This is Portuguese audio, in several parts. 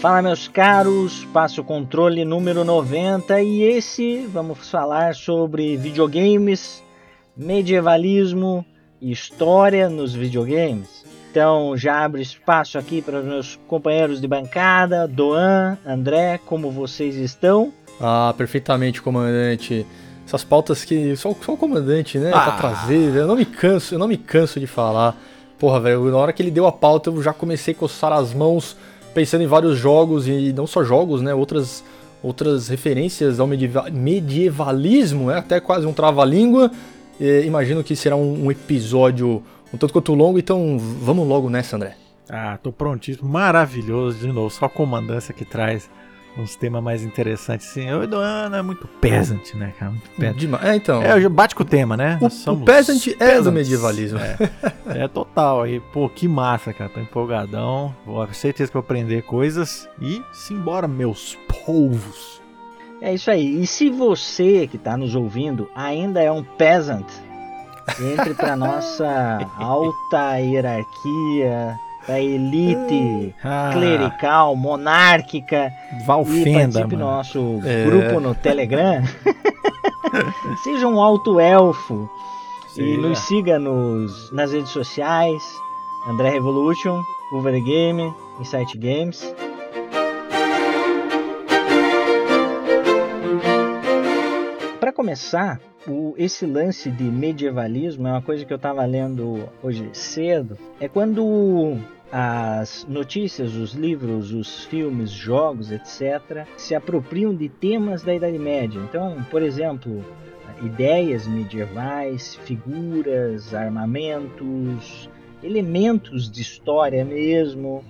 Fala meus caros, passo o controle número 90 e esse vamos falar sobre videogames, medievalismo e história nos videogames. Então já abro espaço aqui para os meus companheiros de bancada, Doan, André, como vocês estão? Ah, perfeitamente, comandante. Essas pautas que só, só o comandante, né, ah. pra trazer, eu não me canso, eu não me canso de falar. Porra, velho, na hora que ele deu a pauta eu já comecei a coçar as mãos pensando em vários jogos e não só jogos, né? Outras, outras referências ao medievalismo, é até quase um trava-língua. Imagino que será um, um, episódio um tanto quanto longo, então vamos logo nessa, André. Ah, tô prontíssimo, maravilhoso de novo, só a comandância que traz uns temas mais interessantes, assim. O Eduano é muito peasant, né, cara? Muito peasant. É, então. É, bate com o tema, né? O, o peasant é do medievalismo. É, é, total. E, pô, que massa, cara. Tô empolgadão. Vou certeza que vou aprender coisas. E simbora, meus povos. É isso aí. E se você que está nos ouvindo ainda é um peasant, entre para nossa alta hierarquia da elite ah. clerical, monárquica. Valfenda, e participe do nosso é. grupo no Telegram. Seja um alto elfo. E nos siga nos, nas redes sociais. André Revolution, the Game, Insight Games. Para começar, o, esse lance de medievalismo é uma coisa que eu estava lendo hoje cedo. É quando as notícias, os livros, os filmes, jogos, etc., se apropriam de temas da Idade Média. Então, por exemplo, ideias medievais, figuras, armamentos, elementos de história mesmo,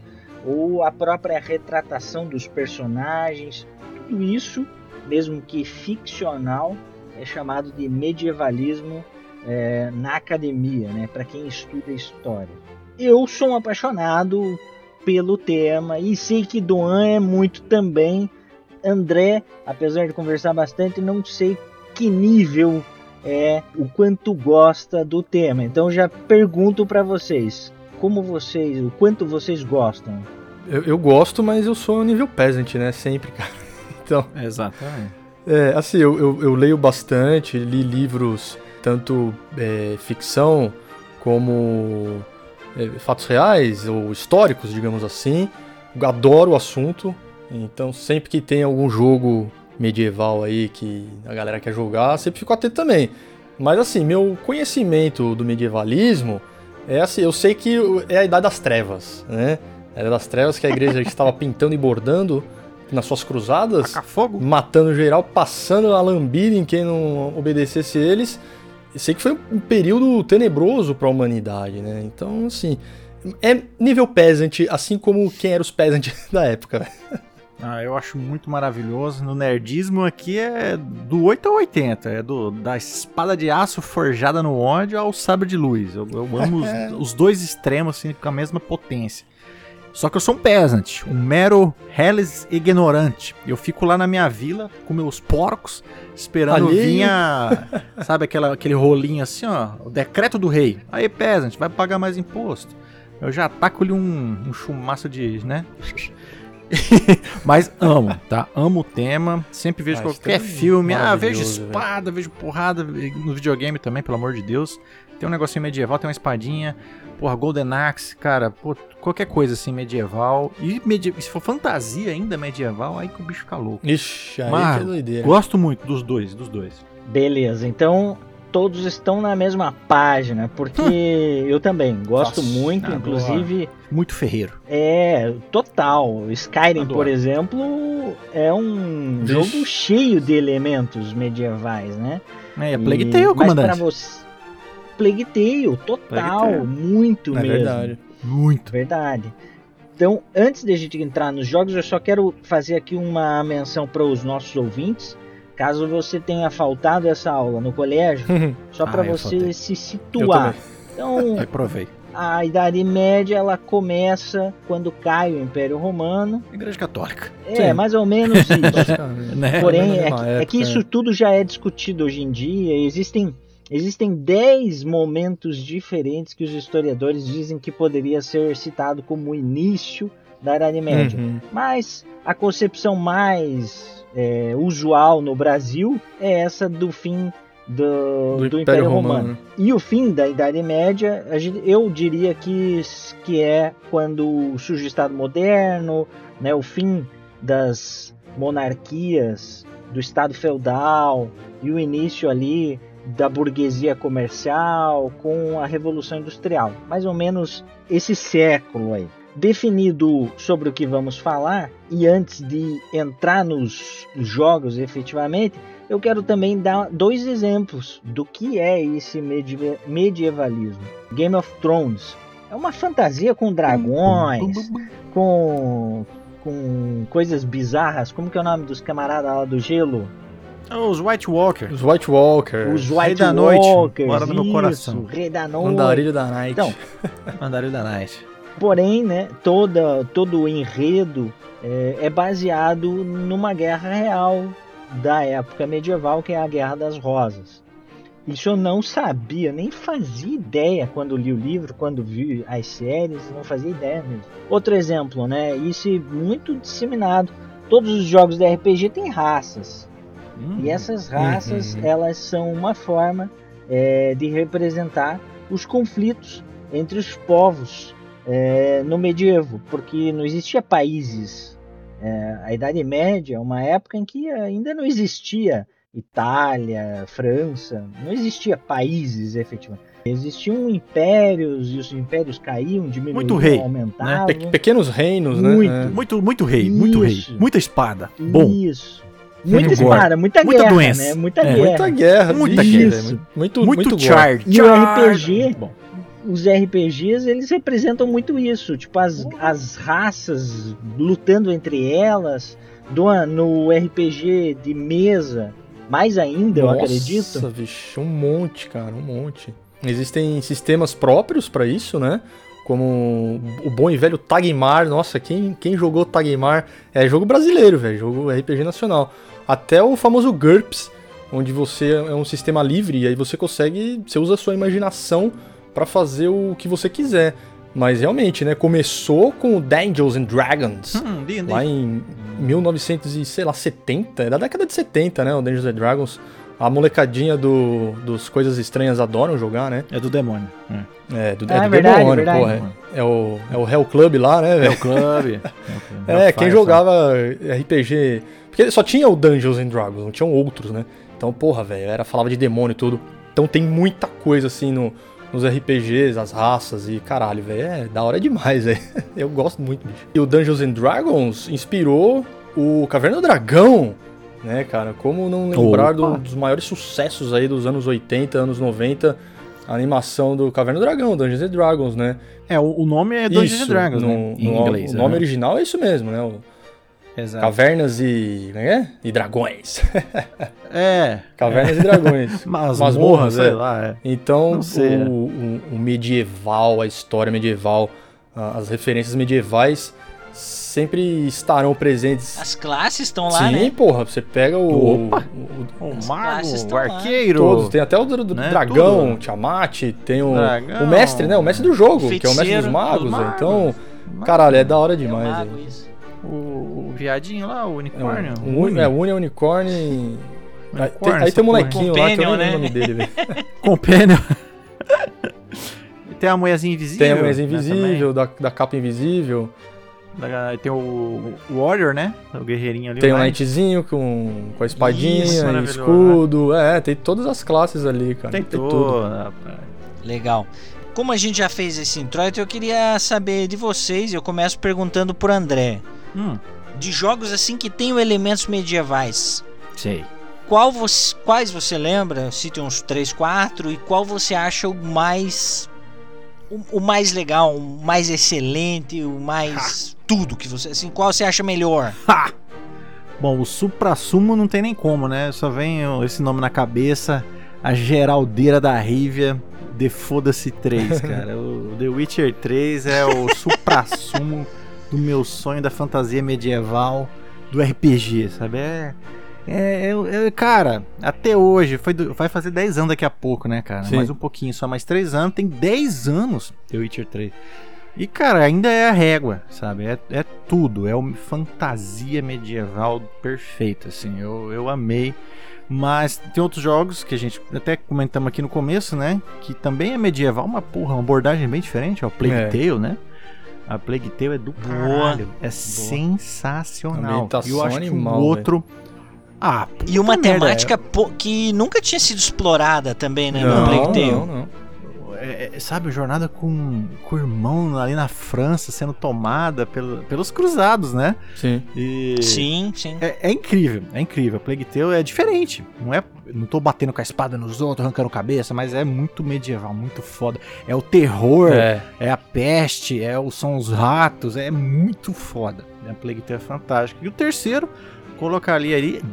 ou a própria retratação dos personagens, tudo isso, mesmo que ficcional, é chamado de medievalismo é, na academia, né, para quem estuda história. Eu sou um apaixonado pelo tema e sei que Doan é muito também. André, apesar de conversar bastante, não sei que nível é o quanto gosta do tema. Então já pergunto para vocês, como vocês, o quanto vocês gostam? Eu, eu gosto, mas eu sou um nível peasant, né? Sempre, cara. Então. Exatamente. É, assim, eu, eu, eu, leio bastante, li livros, tanto é, ficção como é, fatos reais ou históricos, digamos assim. Adoro o assunto, então sempre que tem algum jogo medieval aí que a galera quer jogar, sempre fico atento também. Mas assim, meu conhecimento do medievalismo é assim, eu sei que é a idade das trevas, né? A idade das trevas que a igreja estava pintando e bordando nas suas cruzadas, matando geral, passando a lambida em quem não obedecesse eles. Sei que foi um período tenebroso para a humanidade, né? Então, assim, é nível peasant, assim como quem era os peasant da época. Ah, eu acho muito maravilhoso. No nerdismo aqui é do 8 ao 80. É do, da espada de aço forjada no ódio ao sabre de luz. Eu, eu amo os, os, dois extremos assim, com a mesma potência. Só que eu sou um peasant, um mero reles ignorante. Eu fico lá na minha vila com meus porcos, esperando vir a, sabe aquela, aquele rolinho assim, ó, o decreto do rei. Aí, peasant, vai pagar mais imposto. Eu já taco-lhe um, um chumaço de, né? Mas amo, tá? Amo o tema. Sempre vejo ah, qualquer filme. Ah, vejo espada, véio. vejo porrada no videogame também, pelo amor de Deus. Tem um negocinho medieval, tem uma espadinha. Porra, Golden Axe, cara, pô, qualquer coisa assim medieval. E medie... se for fantasia ainda medieval, aí que o bicho fica louco. Ixi, aí Mas, que é doideira. Gosto muito dos dois, dos dois. Beleza, então todos estão na mesma página, porque eu também gosto Nossa, muito, inclusive. Muito ferreiro. É, total. Skyrim, Adoro. por exemplo, é um Vixe. jogo cheio de elementos medievais, né? É, é Plague Tale, comandante. Mas pra você Plague Tale, total, Plague Tale. muito é mesmo. Verdade. Muito. Verdade. Então, antes de a gente entrar nos jogos, eu só quero fazer aqui uma menção para os nossos ouvintes. Caso você tenha faltado essa aula no colégio, só para ah, você se situar. Então, provei. A Idade Média ela começa quando cai o Império Romano. Igreja Católica. É, Sim. mais ou menos isso. né? Porém, é, é, que isso tudo já é discutido hoje em dia. Existem Existem 10 momentos diferentes que os historiadores dizem que poderia ser citado como o início da Idade Média. Uhum. Mas a concepção mais é, usual no Brasil é essa do fim do, Do, do Império, Romano. e o fim da Idade Média, eu diria que, que é quando surge o Estado moderno, né, o fim das monarquias, do Estado feudal e o início ali da burguesia comercial com a Revolução Industrial. Mais ou menos esse século aí. Definido sobre o que vamos falar, e antes de entrar nos jogos efetivamente, eu quero também dar dois exemplos do que é esse medie- medievalismo. Game of Thrones é uma fantasia com dragões, com, com coisas bizarras. Como que é o nome dos camaradas lá do gelo? Os White Walker. Os White Walkers. Os Rei White da Noite, Walkers. mora no meu coração. Rei da Noite. Andarilho da Night. Então, Mandarim da Night. Porém, né, toda, todo o enredo é, é baseado numa guerra real da época medieval, que é a Guerra das Rosas. Isso eu não sabia, nem fazia ideia quando li o livro, quando vi as séries, não fazia ideia mesmo. Outro exemplo, né, isso é muito disseminado. Todos os jogos de RPG têm raças. Hum. E essas raças, Uhum. elas são uma forma é, de representar os conflitos entre os povos é, no medievo, porque não existia países. É, a Idade Média é uma época em que ainda não existia Itália, França, não existia países efetivamente. Existiam impérios e os impérios caíam, diminuíam, Muito rei, né? aumentavam. Pe- pequenos reinos, Muito. né? Muito, muito rei, muito Isso. rei. Muita espada. Bom. Isso. Muita Muito espada, muita, Muita guerra, doença. né? Muita É. guerra. Muita guerra, Muita guerra. Muito, Muito, muito, gore. char. E o. RPG? Bom. os RPGs eles representam muito isso, tipo as, as raças lutando entre elas, do, no RPG de mesa, mais ainda, eu Nossa, acredito. bicho, um monte, cara, um monte. Existem sistemas próprios pra isso, né? Como o bom e velho Tagmar. Nossa, quem, quem jogou Tagmar é jogo brasileiro, velho, jogo RPG nacional. Até o famoso GURPS, onde você é um sistema livre e aí você consegue, você usa a sua imaginação pra fazer o que você quiser. Mas realmente, né, começou com o Dungeons and Dragons. Hum. Lá em 1970, é da década de 70, né? O Dungeons and Dragons. A molecadinha do, dos Coisas Estranhas adoram jogar, né? É do demônio. É. É, do, Ah, é é do verdade, demônio, verdade. pô. É, é o, é o Hell Club lá, né, É velho? o clube. É, quem jogava RPG. Porque só tinha o Dungeons and Dragons, não tinham outros, né? Então, porra, velho, era falava de demônio e tudo. Então tem muita coisa assim no, nos RPGs, as raças e caralho, velho. É da hora demais, velho. Eu gosto muito, bicho. E o Dungeons and Dragons inspirou o Caverna do Dragão, né, cara? Como não lembrar do- dos maiores sucessos aí dos anos 80, anos 90, a animação do Caverna do Dragão, Dungeons and Dragons, né? É, o, nome é Dungeons Isso, and Dragons, no, né? Em no- inglês. O nome né? original é isso mesmo, né? O Exato. Cavernas e. Como é que é? E dragões. É. Cavernas e dragões. Masmorras, sei é. lá, é. Então, sei, o, é. o- o medieval, a história medieval, as referências medievais sempre estarão presentes. As classes estão lá, Sim, né? porra, você pega o. Opa. o- o- O mago, o estão lá. arqueiro. todos, tem até o do, do né, dragão, tudo. Tiamat, tem o, Dragão. o mestre, né? O mestre do jogo, O que é o mestre dos magos. os magos. Então, caralho, é da hora É o demais. mago, velho. isso. O, o viadinho lá, o É unicórnio. um, um, é, Uni é unicórnio. Aí tem, Unicórnio, aí tem um molequinho lá que eu não lembro né? o nome dele, velho. Companion. tem a mulherzinha invisível. Tem a né, Invisível, da, da capa invisível. Tem o, Warrior, né? O guerreirinho ali. Tem o. Knightzinho com, com a espadinha, Isso, escudo. É, tem todas as classes ali, cara. Tem tudo. tudo. Legal. Como a gente já fez esse introito, eu queria saber de vocês. Eu começo perguntando por André. Hum, De jogos assim que tenham elementos medievais. sei. Qual você, quais você lembra? Cite uns 3, 4 e qual você acha o mais o, o mais legal, o mais excelente, o mais tudo que você assim, qual você acha melhor? Bom, o supra-sumo não tem nem como, né? Só vem esse nome na cabeça. A Geraldeira da Rívia. The Foda-se 3, cara. O The Witcher 3 é o supra-sumo do meu sonho da fantasia medieval do RPG, sabe? É. É, é- é- cara, até hoje, foi do- vai fazer 10 anos daqui a pouco, né, cara? Sim. Mais um pouquinho, só mais 3 anos. Tem 10 anos The Witcher 3. E, cara, ainda é a régua, sabe? É, é tudo. É uma fantasia medieval perfeita, assim. Eu, eu amei. Mas tem outros jogos que a gente até comentamos aqui no começo, né? Que também é medieval, uma porra, uma abordagem bem diferente. O Plague É. Tale, né? A Plague Tale é do Boa. caralho. É sensacional. Ambientação E eu acho animal, que o outro... Ah, E uma merda, temática que nunca tinha sido explorada também, né? Não, no Plague Tale. não, não. é, é, sabe, jornada com, com o irmão ali na França sendo tomada pelo, pelos cruzados, né? Sim. E Sim, sim. É, é incrível, é incrível. A Plague Tale é diferente. Não é, não tô batendo com a espada nos outros, arrancando cabeça, mas é muito medieval, muito foda. É o terror, é, É. a peste, é o, são os ratos, é muito foda. A Plague Tale é fantástico. E o terceiro, colocar ali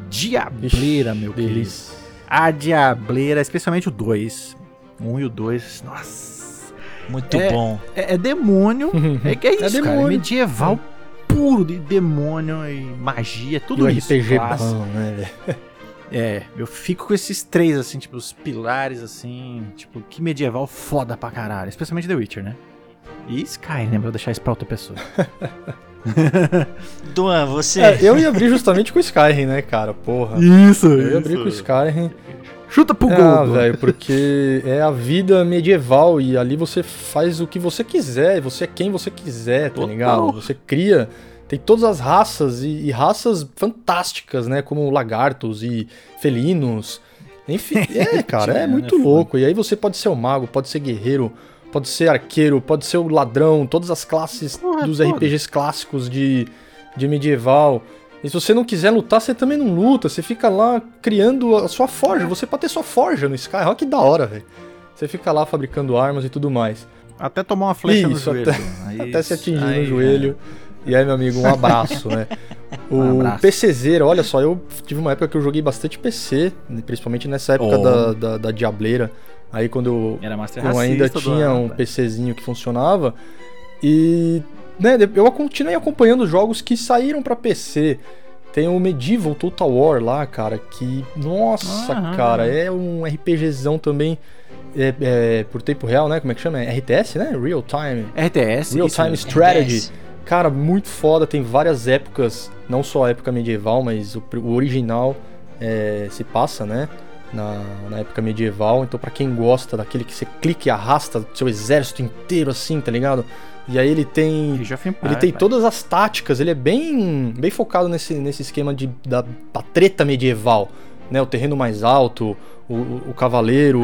Diableira, meu querido. Delícia. A Diableira, especialmente o 2. O 1 e o 2, nossa. Muito É. bom. É, é demônio, é que é isso, cara. É medieval puro de demônio e magia, E tudo o isso. RPG bom, né? É, eu fico com esses três, assim, tipo, os pilares, assim, tipo, que medieval foda pra caralho. Especialmente The Witcher, né? E Sky, né? Vou deixar isso pra outra pessoa. Duan, você. É, eu ia abrir justamente com o Skyrim, né, cara? Porra. Isso, Eu ia abrir com o Skyrim. Chuta pro Ah, gol. velho, porque é a vida medieval e ali você faz o que você quiser, você é quem você quiser, tá Total. ligado? Você cria, tem todas as raças e, e raças fantásticas, né? Como lagartos e felinos. Enfim, é, cara, é muito é foda. louco. E aí você pode ser o mago, pode ser guerreiro, pode ser arqueiro, pode ser o ladrão, todas as classes Porra, dos. RPGs clássicos de, de medieval. E se você não quiser lutar, você também não luta. Você fica lá criando a sua forja. Você pode ter sua forja no Sky. Olha que da hora, velho. Você fica lá fabricando armas e tudo mais. Até tomar uma flecha no Isso, joelho. até- Aí- Até se atingir aí, no joelho. E aí, meu amigo, um abraço, né? O Um abraço. Olha só, eu tive uma época que eu joguei bastante PC, principalmente nessa época Oh. da, da, da Diableira. Aí quando eu, eu ainda tinha um tá? PCzinho que funcionava. E né, eu continuei acompanhando os jogos que saíram pra PC. Tem o Medieval Total War lá, cara, que, nossa, Aham. cara, é um RPGzão também é, é, por tempo real, né? Como é que chama? É RTS, né? Real Time. RTS. Real Time. Strategy. RTS. Cara, muito foda, tem várias épocas, não só a época medieval, mas o, o original é, se passa, né? Na, na época medieval. Então, pra quem gosta daquele que você clica e arrasta seu exército inteiro assim, tá ligado? E aí ele tem. Age of Ele tem pai. todas as táticas, ele é bem, bem focado nesse, nesse esquema de, da, da treta medieval. Né? O terreno mais alto, o, o, o cavaleiro,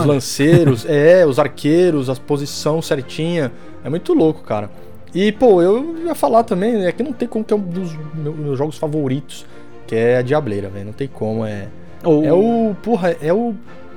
os lanceiros, é, os arqueiros, a posição certinha. É muito louco, cara. E, pô, eu ia falar também, né, que não tem como que é um dos meus, meus jogos favoritos, que é a Diableira, velho. Não tem como, é. Ou É o. Porra, é o.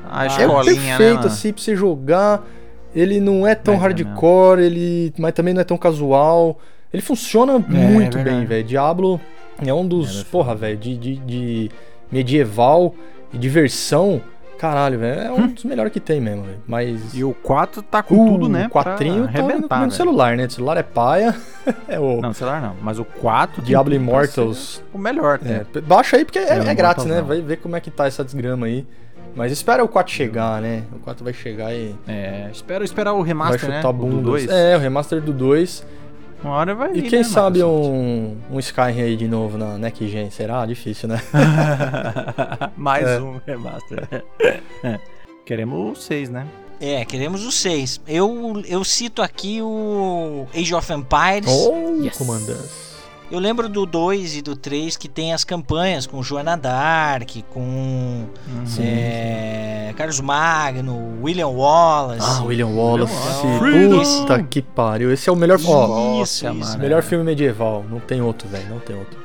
a É o escolinha, perfeito, né, assim, pra você jogar. Ele não é tão é hardcore, ele. Mas também não é tão casual. Ele funciona muito é verdade. bem, velho. Diablo é um dos. É, porra, velho, de, de, de medieval e diversão. Caralho, velho. É um dos melhores que tem mesmo, velho. Mas. E o 4 tá com tudo, né? O quatrinho pra tá no, no celular, né? O celular é paia. é o Não, celular não. Mas o 4 tem Diablo Immortals. O melhor, né? É, baixa aí porque é, É, é grátis, né? não. Vai ver como é que tá essa desgrama aí. Mas espera o 4 chegar, né? O 4 vai chegar e É, espero esperar o vai remaster, chutar né? O do bundas. 2. É, o remaster do 2. Uma hora vai E vir, quem né, sabe Microsoft? um, um Skyrim aí de novo na Next Gen? Será? Difícil, né? Mais É. um remaster. É. Queremos o 6, né? É, queremos o 6. Eu, eu cito aqui o Age of Empires. Oh, Yes. comandante. Eu lembro do 2 e do 3 que tem as campanhas com Joana Dark, com Uhum. é, Carlos Magno, William Wallace. Ah, William Wallace. Wallace. Puta que pariu. Esse é o melhor, ó, Isso, Nossa, isso. mano. melhor filme medieval. Não tem outro, velho. Não tem outro.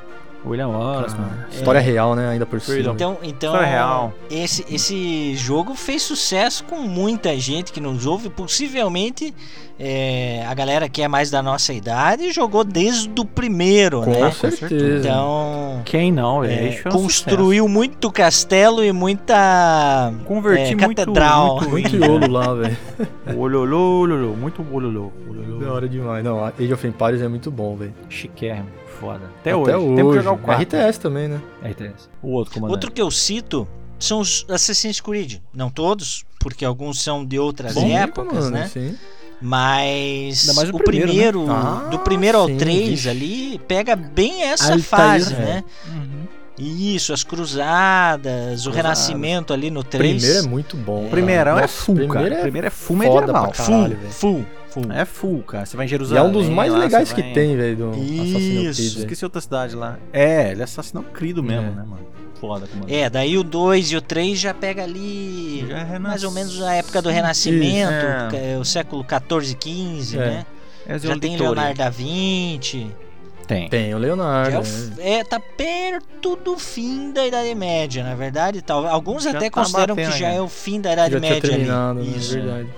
William Wallace, mano. História real, né? Ainda por cima. Então, então História real. Esse, esse jogo fez sucesso com muita gente que nos ouve. Possivelmente é, a galera que é mais da nossa idade jogou desde o primeiro, Com né? certeza. Então Quem não? é, construiu muito castelo e muita sucesso. Converti é, muito, catedral. muito, Muito em- iolo lá, velho. Ololô, muito ololô. Da hora demais. Não, Age of Empires é muito bom, velho. Chiquérrimo, foda. Até, Até hoje. hoje. Temos que jogar o 4. RTS também, né? RTS. O outro comandante. Outro que eu cito são os Assassin's Creed. Não todos, porque alguns são de outras Sim, épocas, mano, né? Sim. Mas o o primeiro, primeiro, né? Ah, do primeiro ao sim, 3 vixe. ali, pega bem essa Altair, fase, é. né? Uhum. Isso, as cruzadas, o renascimento ali no O 3. primeiro é muito bom. O cara. primeiro é full, primeiro cara. é O primeiro é full foda medieval. full, full, full. É full, cara. Você vai em E Jerusalém. é um dos mais lá, legais que vai tem, velho, do Creed. Isso. velho. Esqueci outra cidade lá. É, ele é assassinou crido mesmo, É. né, mano? Foda, como É, daí o 2 e o 3 já pega ali Já é renas- mais ou menos a época do Renascimento, Isso, que é o século 14 15, É. né? Ezio Já tem. Leonardo da Vinci. Tem. Tem o Leonardo. é, o né? é, tá perto do fim da Idade Média, na verdade. Tal. Alguns Já até tá consideram batendo, que já né? é o fim da Idade Já tinha Média terminado, ali. né? Isso. É verdade.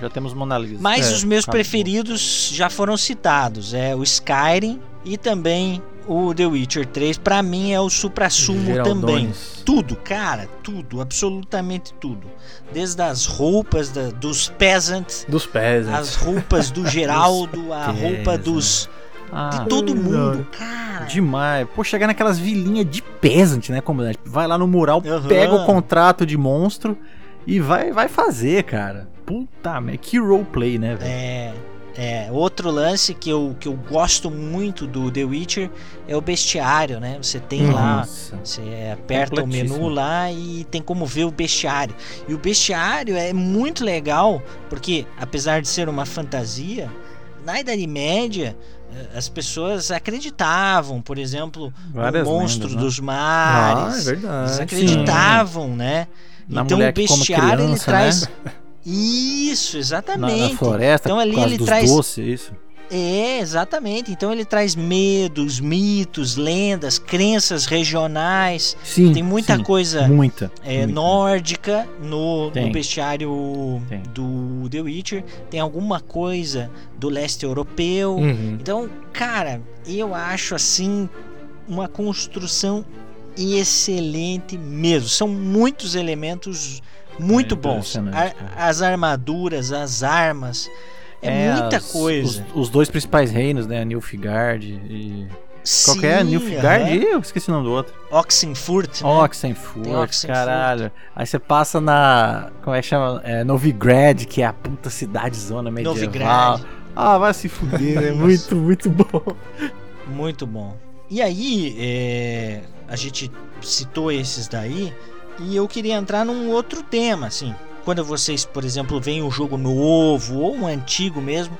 Já temos Mona Lisa. Mas É, os meus acabou. preferidos já foram citados. É o Skyrim e também o The Witcher 3. Pra mim é o supra-sumo também. Tudo, cara, tudo, absolutamente tudo. Desde as roupas da- dos peasants, Dos pés, né? as roupas do Geraldo, a roupa peasants. dos Ah, de todo mundo, cara. Demais. Pô, chegar naquelas vilinhas de peasant, né, comandante? Vai lá no mural, Aham. pega o contrato de monstro e vai, vai fazer, cara. Puta merda. Que roleplay, né, velho? É, é, outro lance que eu, que eu gosto muito do The Witcher é o bestiário, né? Você tem Uhum. lá Nossa. Você aperta o menu lá e tem como ver o bestiário. E o bestiário é muito legal, porque apesar de ser uma fantasia, na Idade Média eh, as pessoas acreditavam, por exemplo, Várias no monstro lendas, né? dos Ah, é mares. verdade. Eles acreditavam, né? Na então o bestiário ele criança, traz né? isso, Na, exatamente. na floresta, Então ali ele traz- doces, isso. É, exatamente. Então ele traz medos, mitos, lendas, crenças regionais. Sim, Tem muita sim. coisa Muita. é, muita. nórdica no, no bestiário Tem. do The Witcher. Tem alguma coisa do leste europeu. Uhum. Então, cara, eu acho assim uma construção excelente mesmo. São muitos elementos muito É bons. A- as armaduras, as armas. É, muita as- coisa. Os, os dois principais reinos, né? Nilfgaard e. Qual que é? Sim, Nilfgaard e eu esqueci o nome do outro. Oxenfurt, né? Oxenfurt, Oxenfurt. caralho. Aí você passa na. Como é que chama? É, Novigrad, que é a puta cidade-zona medieval. Novigrad. Ah, vai se fuder, é muito, muito bom. Muito bom. E aí, é, a gente citou esses daí, e eu queria entrar num outro tema, assim. Quando vocês, por exemplo, veem um jogo novo ou um antigo mesmo,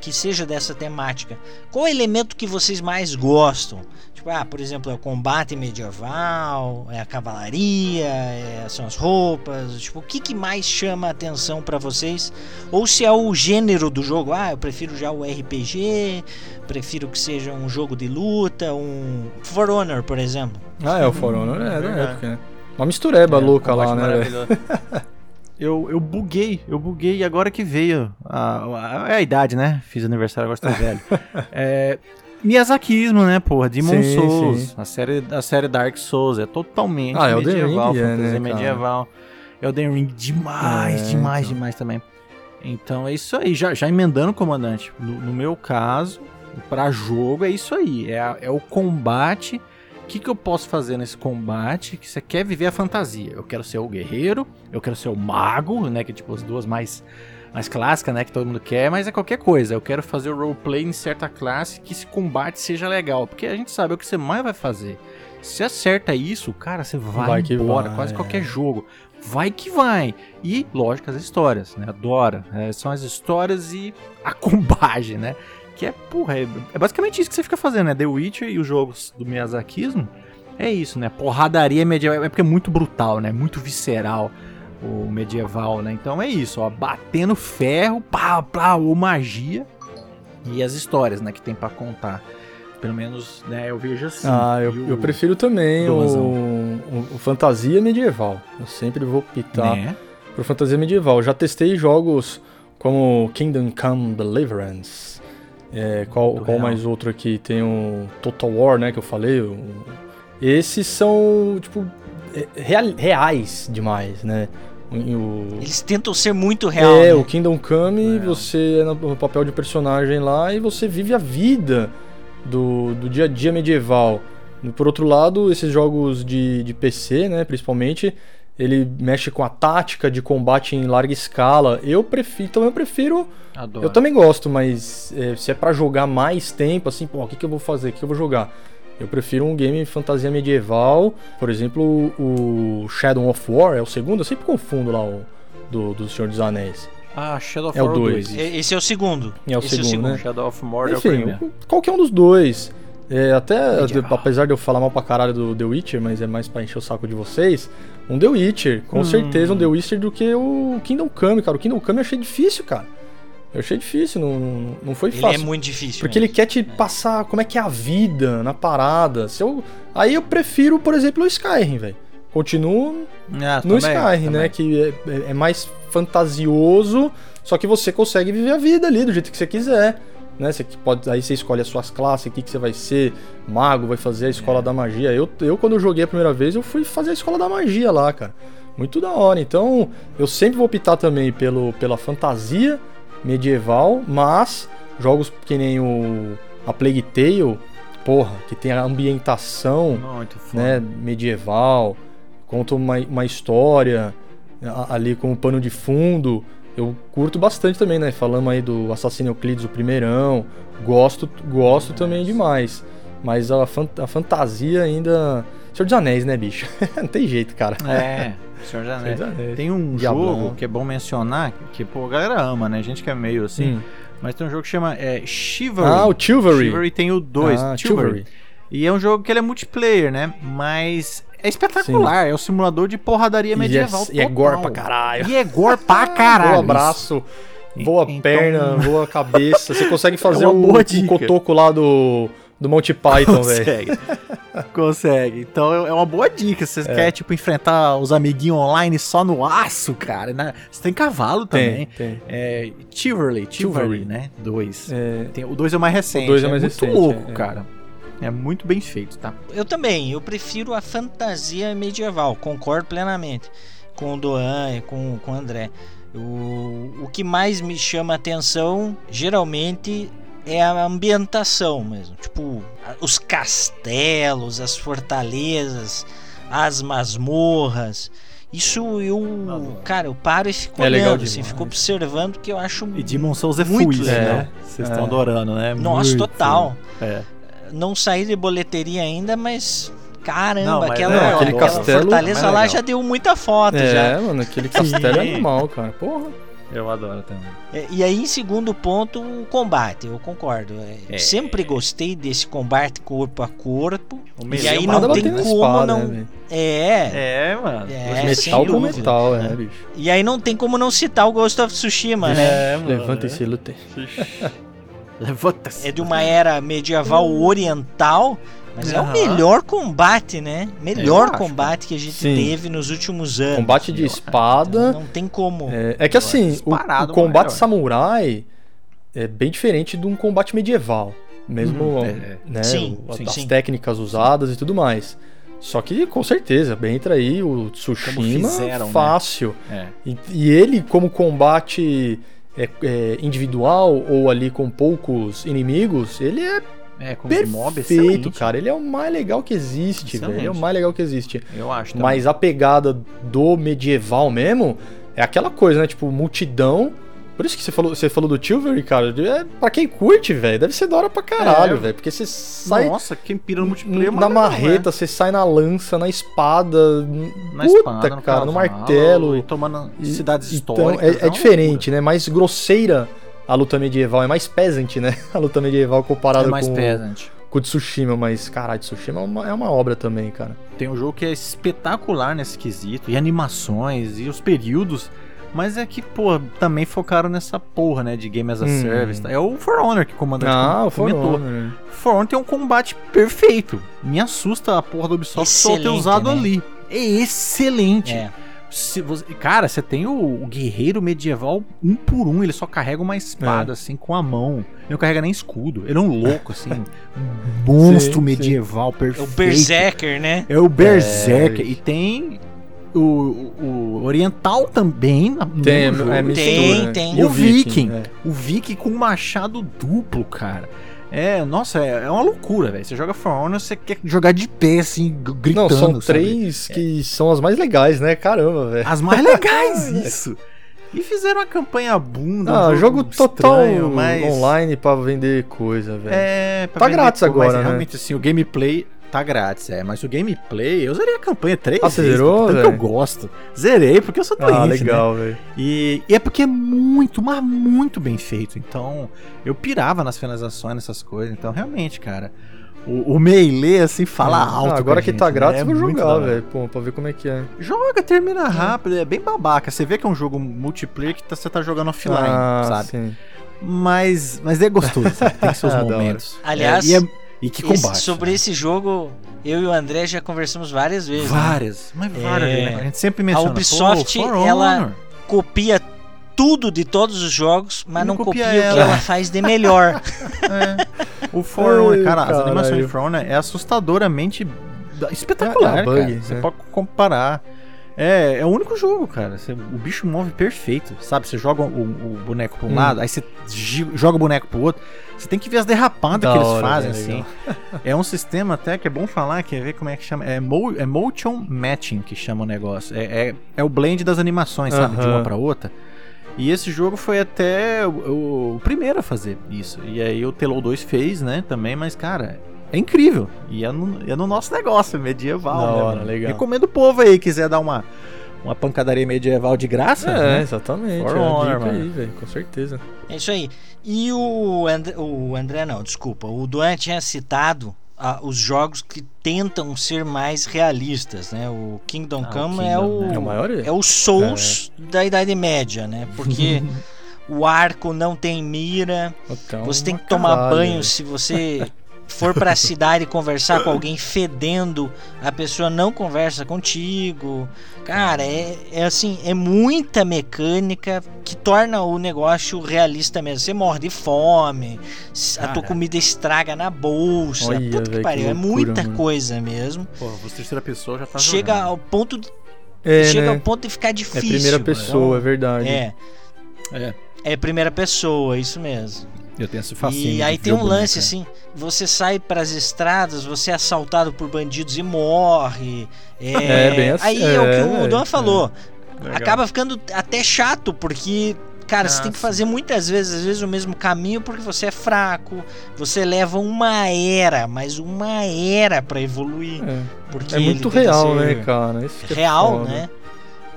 que seja dessa temática, qual é o elemento que vocês mais gostam? Tipo, ah, por exemplo, é o combate medieval, é a cavalaria, é- são as roupas, tipo, o que, que mais chama a atenção pra vocês? Ou se é o gênero do jogo, ah, eu prefiro já o RPG, prefiro que seja um jogo de luta, um For Honor, por exemplo. Ah, é o For Honor, é, da época, né? Uma mistureba louca lá, né? Eu, eu buguei, eu buguei agora que veio. A, a, é a idade, né? Fiz aniversário, agora estou velho. é, Miyazakismo, né, porra? Demon Sim, Souls. sim. A série, a série Dark Souls é totalmente Ah, medieval, Ring é, fantasia né, cara? medieval. Elden Ring demais, É, demais, então. demais também. Então é isso aí, já, já emendando, comandante. No, no meu caso, pra jogo é isso aí. É, a- é o combate. O que, que eu posso fazer nesse combate? Que você quer viver a fantasia. Eu quero ser o guerreiro, eu quero ser o mago, né? Que tipo as duas mais, mais clássicas, né? Que todo mundo quer, mas é qualquer coisa. Eu quero fazer o roleplay em certa classe que esse combate seja legal. Porque a gente sabe é o que você mais vai fazer. Se acerta isso, cara, você vai, Vai que embora. vai, quase é. qualquer jogo. Vai que vai. E, lógico, as histórias, né? Adoro. É, são as histórias e a combagem, né? Que é, porra, é, é basicamente isso que você fica fazendo, né? The Witcher e os jogos do Miyazakismo. É isso, né? Porradaria medieval. É porque é muito brutal, né? Muito visceral o medieval, né? Então é isso, ó. Batendo ferro, pá, pá, ou magia. E as histórias, né? Que tem pra contar. Pelo menos, né? Eu vejo assim. Ah, eu, o- eu prefiro também o, o- o fantasia medieval. Eu sempre vou optar Né? por fantasia medieval. Eu já testei jogos como Kingdom Come Deliverance. É, qual, qual real. mais outro aqui? Tem o Total War, né? Que eu falei. o- esses são, tipo, é, real- reais demais, né? O- Eles tentam ser muito real. é, né? o Kingdom Come, É. você é no no papel de personagem lá e você vive a vida do, do dia a dia medieval. Por outro lado, esses jogos de, de PC, né, principalmente, ele mexe com a tática de combate em larga escala. Eu prefiro, então eu prefiro. Adoro. Eu também gosto, mas é, se é pra jogar mais tempo, assim, pô, o que, que eu vou fazer? O que, que eu vou jogar? Eu prefiro um game fantasia medieval, por exemplo, o Shadow of War é o segundo, eu sempre confundo lá o do, do Senhor dos Anéis. Ah, Shadow of É o War dois. 2. E- Esse é o segundo. É o Esse segundo, né? Shadow of Mordor é o primeiro. qualquer um dos dois. É, até, Medieval. apesar de eu falar mal pra caralho do The Witcher, mas é mais pra encher o saco de vocês, um The Witcher, com certeza um The Witcher do que o Kingdom Come, cara. O Kingdom Come eu achei difícil, cara. Eu achei difícil, não, não, foi Ele fácil. é muito difícil. Porque ele mesmo. quer te passar como é que é a vida na parada. Se eu, aí eu prefiro, por exemplo, o Skyrim, velho. Continuo Ah, no também, Skyrim, né? também. Que é, é- é mais fantasioso, só que você consegue viver a vida ali do jeito que você quiser. Né? Você pode, aí você escolhe as suas classes, o que, que você vai ser, mago, vai fazer a escola É. da magia. Eu, eu, quando eu joguei a primeira vez, eu fui fazer a escola da magia lá, cara. Muito da hora. Então, eu sempre vou optar também pelo, pela fantasia medieval, mas jogos que nem o a Plague Tale, porra, que tem a ambientação né, medieval, conta uma, uma história ali com o pano de fundo. Eu curto bastante também, né? Falamos aí do Assassino Euclides, o primeirão. Gosto, gosto também demais. Mas a, fan- a fantasia ainda. Senhor dos Anéis, né, bicho? Não tem jeito, cara. É, Senhor dos Anéis. Senhor dos Anéis. Tem um Diablão. jogo que é bom mencionar, que, pô, a galera ama, né? Gente que é meio assim. Hum. Mas tem um jogo que chama é, Chivalry. Ah, o Chivalry. Chivalry tem o 2. Ah, Chivalry. Chivalry. E é um jogo que ele é multiplayer, né? Mas é espetacular. É o simulador de porradaria medieval. E é, e é gore pra caralho. E é gore pra caralho. Voa braço, voa Então- perna, voa cabeça. Você consegue fazer uma o, boa o cotoco lá do, do Monty Python, velho. Consegue. Consegue. Então é uma boa dica. Você É. quer, tipo, enfrentar os amiguinhos online só no aço, cara. Né? Você tem cavalo também. Tem, tem. É, Chivalry, Chivalry, Chivalry. né? Dois. É, Tem- o 2 é o mais recente. O dois é mais muito recente, louco, é. cara. É muito bem feito, tá? Eu também, eu prefiro a fantasia medieval, concordo plenamente com o Doan e com, com o André. O, o que mais me chama atenção, geralmente, é a ambientação mesmo. Tipo, os castelos, as fortalezas, as masmorras. Isso eu, cara, eu paro e fico É legal olhando, assim, fico observando que eu acho E Demon Souls é Muito full, legal. né? Vocês É. estão adorando, né? Nossa, Muito total. É. não saí de boleteria ainda, mas caramba, Não, mas aquela, é, aquele aquela castelo fortaleza é lá legal. já deu muita foto já. É, mano, aquele castelo é animal, cara. Porra. Eu adoro também. É, E aí, em segundo ponto, o combate, eu concordo. É, É. Sempre gostei desse combate corpo a corpo. O E aí não tem como espada, não. né? É, É, mano. É, metal com metal, é, bicho. E aí não tem como não citar o Ghost of Tsushima, né? É, mano. Levanta e se lute. Levanta-se. É de uma era medieval oriental, mas é o melhor combate, né? Melhor combate que a gente Sim. teve nos últimos anos. Combate de espada. Então, não tem como. É, é que assim, o, o combate maior. samurai é bem diferente de um combate medieval. Mesmo Uhum, é, né, Sim, o- sim, as sim. técnicas usadas e tudo mais. Só que, com certeza, bem entra aí o Tsushima fizeram, né? fácil. É. E, e ele, como combate é, é, individual ou ali com poucos inimigos, ele é É, com perfeito, excelente. cara. Ele é o mais legal que existe, velho. Ele é o mais legal que existe. Eu acho também. Mas a pegada do medieval mesmo é aquela coisa, né? Tipo, multidão. Por isso que você falou, você falou do Chivalry, cara. É, pra quem curte, velho, deve ser da hora pra caralho, É. velho. Porque você sai Nossa, quem pira no multiplayer... na manda, marreta, você sai na lança, na espada. né? Na puta, espada, no cara, no martelo. E tomando cidades então, históricas. é, é uma diferente, né? Mais grosseira a luta medieval. É mais peasant, né? A luta medieval comparada É mais com, peasant. com o Tsushima. Mas, caralho, Tsushima é uma, é uma obra também, cara. Tem um jogo que é espetacular nesse quesito. E animações, e os períodos... Mas é que, pô, também focaram nessa porra, né? De Game as a Hum. Service. É o For Honor que o comandante Ah, o For comentou. Honor. For Honor tem um combate perfeito. Me assusta a porra do Ubisoft só ter Excelente, usado né? ali. É excelente. É. Se você- cara, você tem o, o guerreiro medieval um por um, ele só carrega uma espada É. assim com a mão. Ele não carrega nem escudo. Ele é um louco assim, um monstro Sim, medieval É perfeito. o Berserker, né? É o Berserker É. e tem o, o- oriental também no Tem, jogo. é mistura. Tem, né? tem. E o Viking. é. O Viking com machado duplo, cara. É, nossa, é, é uma loucura, velho. Você joga For Honor, você quer jogar de pé, assim, gritando. Não, são sabe? três que são as mais legais, né? Caramba, velho. As mais legais, isso. E fizeram uma campanha bunda. um Ah, jogo total estranho, mas... online pra vender coisa, velho. É, pra Tá vender grátis agora, mas né? Realmente, assim, o gameplay tá grátis, é. Mas o gameplay, eu zerei a campanha três Ah, você vezes. zerou, tanto que eu gosto. Zerei porque eu sou doente, Ah, né? legal, velho. E, e é porque é muito, mas muito bem feito. Então, eu pirava nas finalizações, nessas coisas. Então, realmente, cara, o, o Melee, assim, fala Ah, alto. agora que tá gente, grátis, né? eu É vou jogar, velho. Pô, pra ver como é que é. Joga, termina rápido, é bem babaca. Você vê que é um jogo multiplayer que tá- você tá jogando offline, ah, sabe? Sim. Mas, mas é gostoso, sabe? Tem seus Ah, momentos. Aliás, É, e, é- e que Esse- combate. sobre né? esse jogo, eu e o André já conversamos várias vezes. né? Várias, mas várias, É. né? A gente sempre menciona. Ubisoft, pô, For ela-. Copia tudo de todos os jogos, mas Não não, copia copia, o que ela. faz de melhor. É. O For Honor, cara, as animações de For Honor é assustadoramente espetacular, É, é bug. Você né? pode comparar. É, é o único jogo, cara. Você- o bicho move perfeito, sabe? Você joga o, o boneco pra um Hum. lado, aí você joga o boneco pro outro. Você tem que ver as derrapadas Da que eles hora, fazem, velho, assim. É um sistema até que é bom falar, quer ver como é que chama? É, mo é motion matching que chama o negócio. É, é, é o blend das animações, sabe? De uma pra outra. E esse jogo foi até o, o- o primeiro a fazer isso. E aí o Telou 2 fez, né, também, mas, cara, é incrível. E é no, é no nosso negócio, medieval. Da né, hora, mano? legal. Recomendo o povo aí, quiser dar uma, uma pancadaria medieval de graça. É, né? exatamente. For é Honor, mano. aí, velho, com certeza. É isso aí. E o André, o André não, desculpa. O Duan tinha citado ah, os jogos que tentam ser mais realistas, né? O Kingdom Ah, o Come Kingdom, é o né? É o maior? é o Souls da Idade Média, né? Porque o arco não tem mira, Então, você tem que tomar caralho, banho se você for pra cidade conversar com alguém fedendo, a pessoa não conversa contigo. Cara, é, é assim, é muita mecânica que torna o negócio realista mesmo. Você morre de fome, s- a tua Caraca. comida estraga na bolsa. Olha, Puta que velho, que pariu, é muita mano. coisa mesmo. Pô, você terceira pessoa já tá chega jogando. ao ponto de, É, chega né? ao ponto de ficar É difícil. primeira pessoa, é verdade. É, É, é primeira pessoa, isso mesmo. Eu tenho esse fascínio. E aí tem um lance né? assim, você sai pras estradas, você é assaltado por bandidos e morre. É, É, bem assim, Aí é, o que é, o Don falou. Legal. Acaba ficando até chato, porque, cara, você Ah, tem que fazer muitas vezes, às vezes, o mesmo caminho, porque você é fraco, você leva uma era, mas uma era pra evoluir. É, Porque É muito real, ser né, cara? Isso que é Real, foda. né?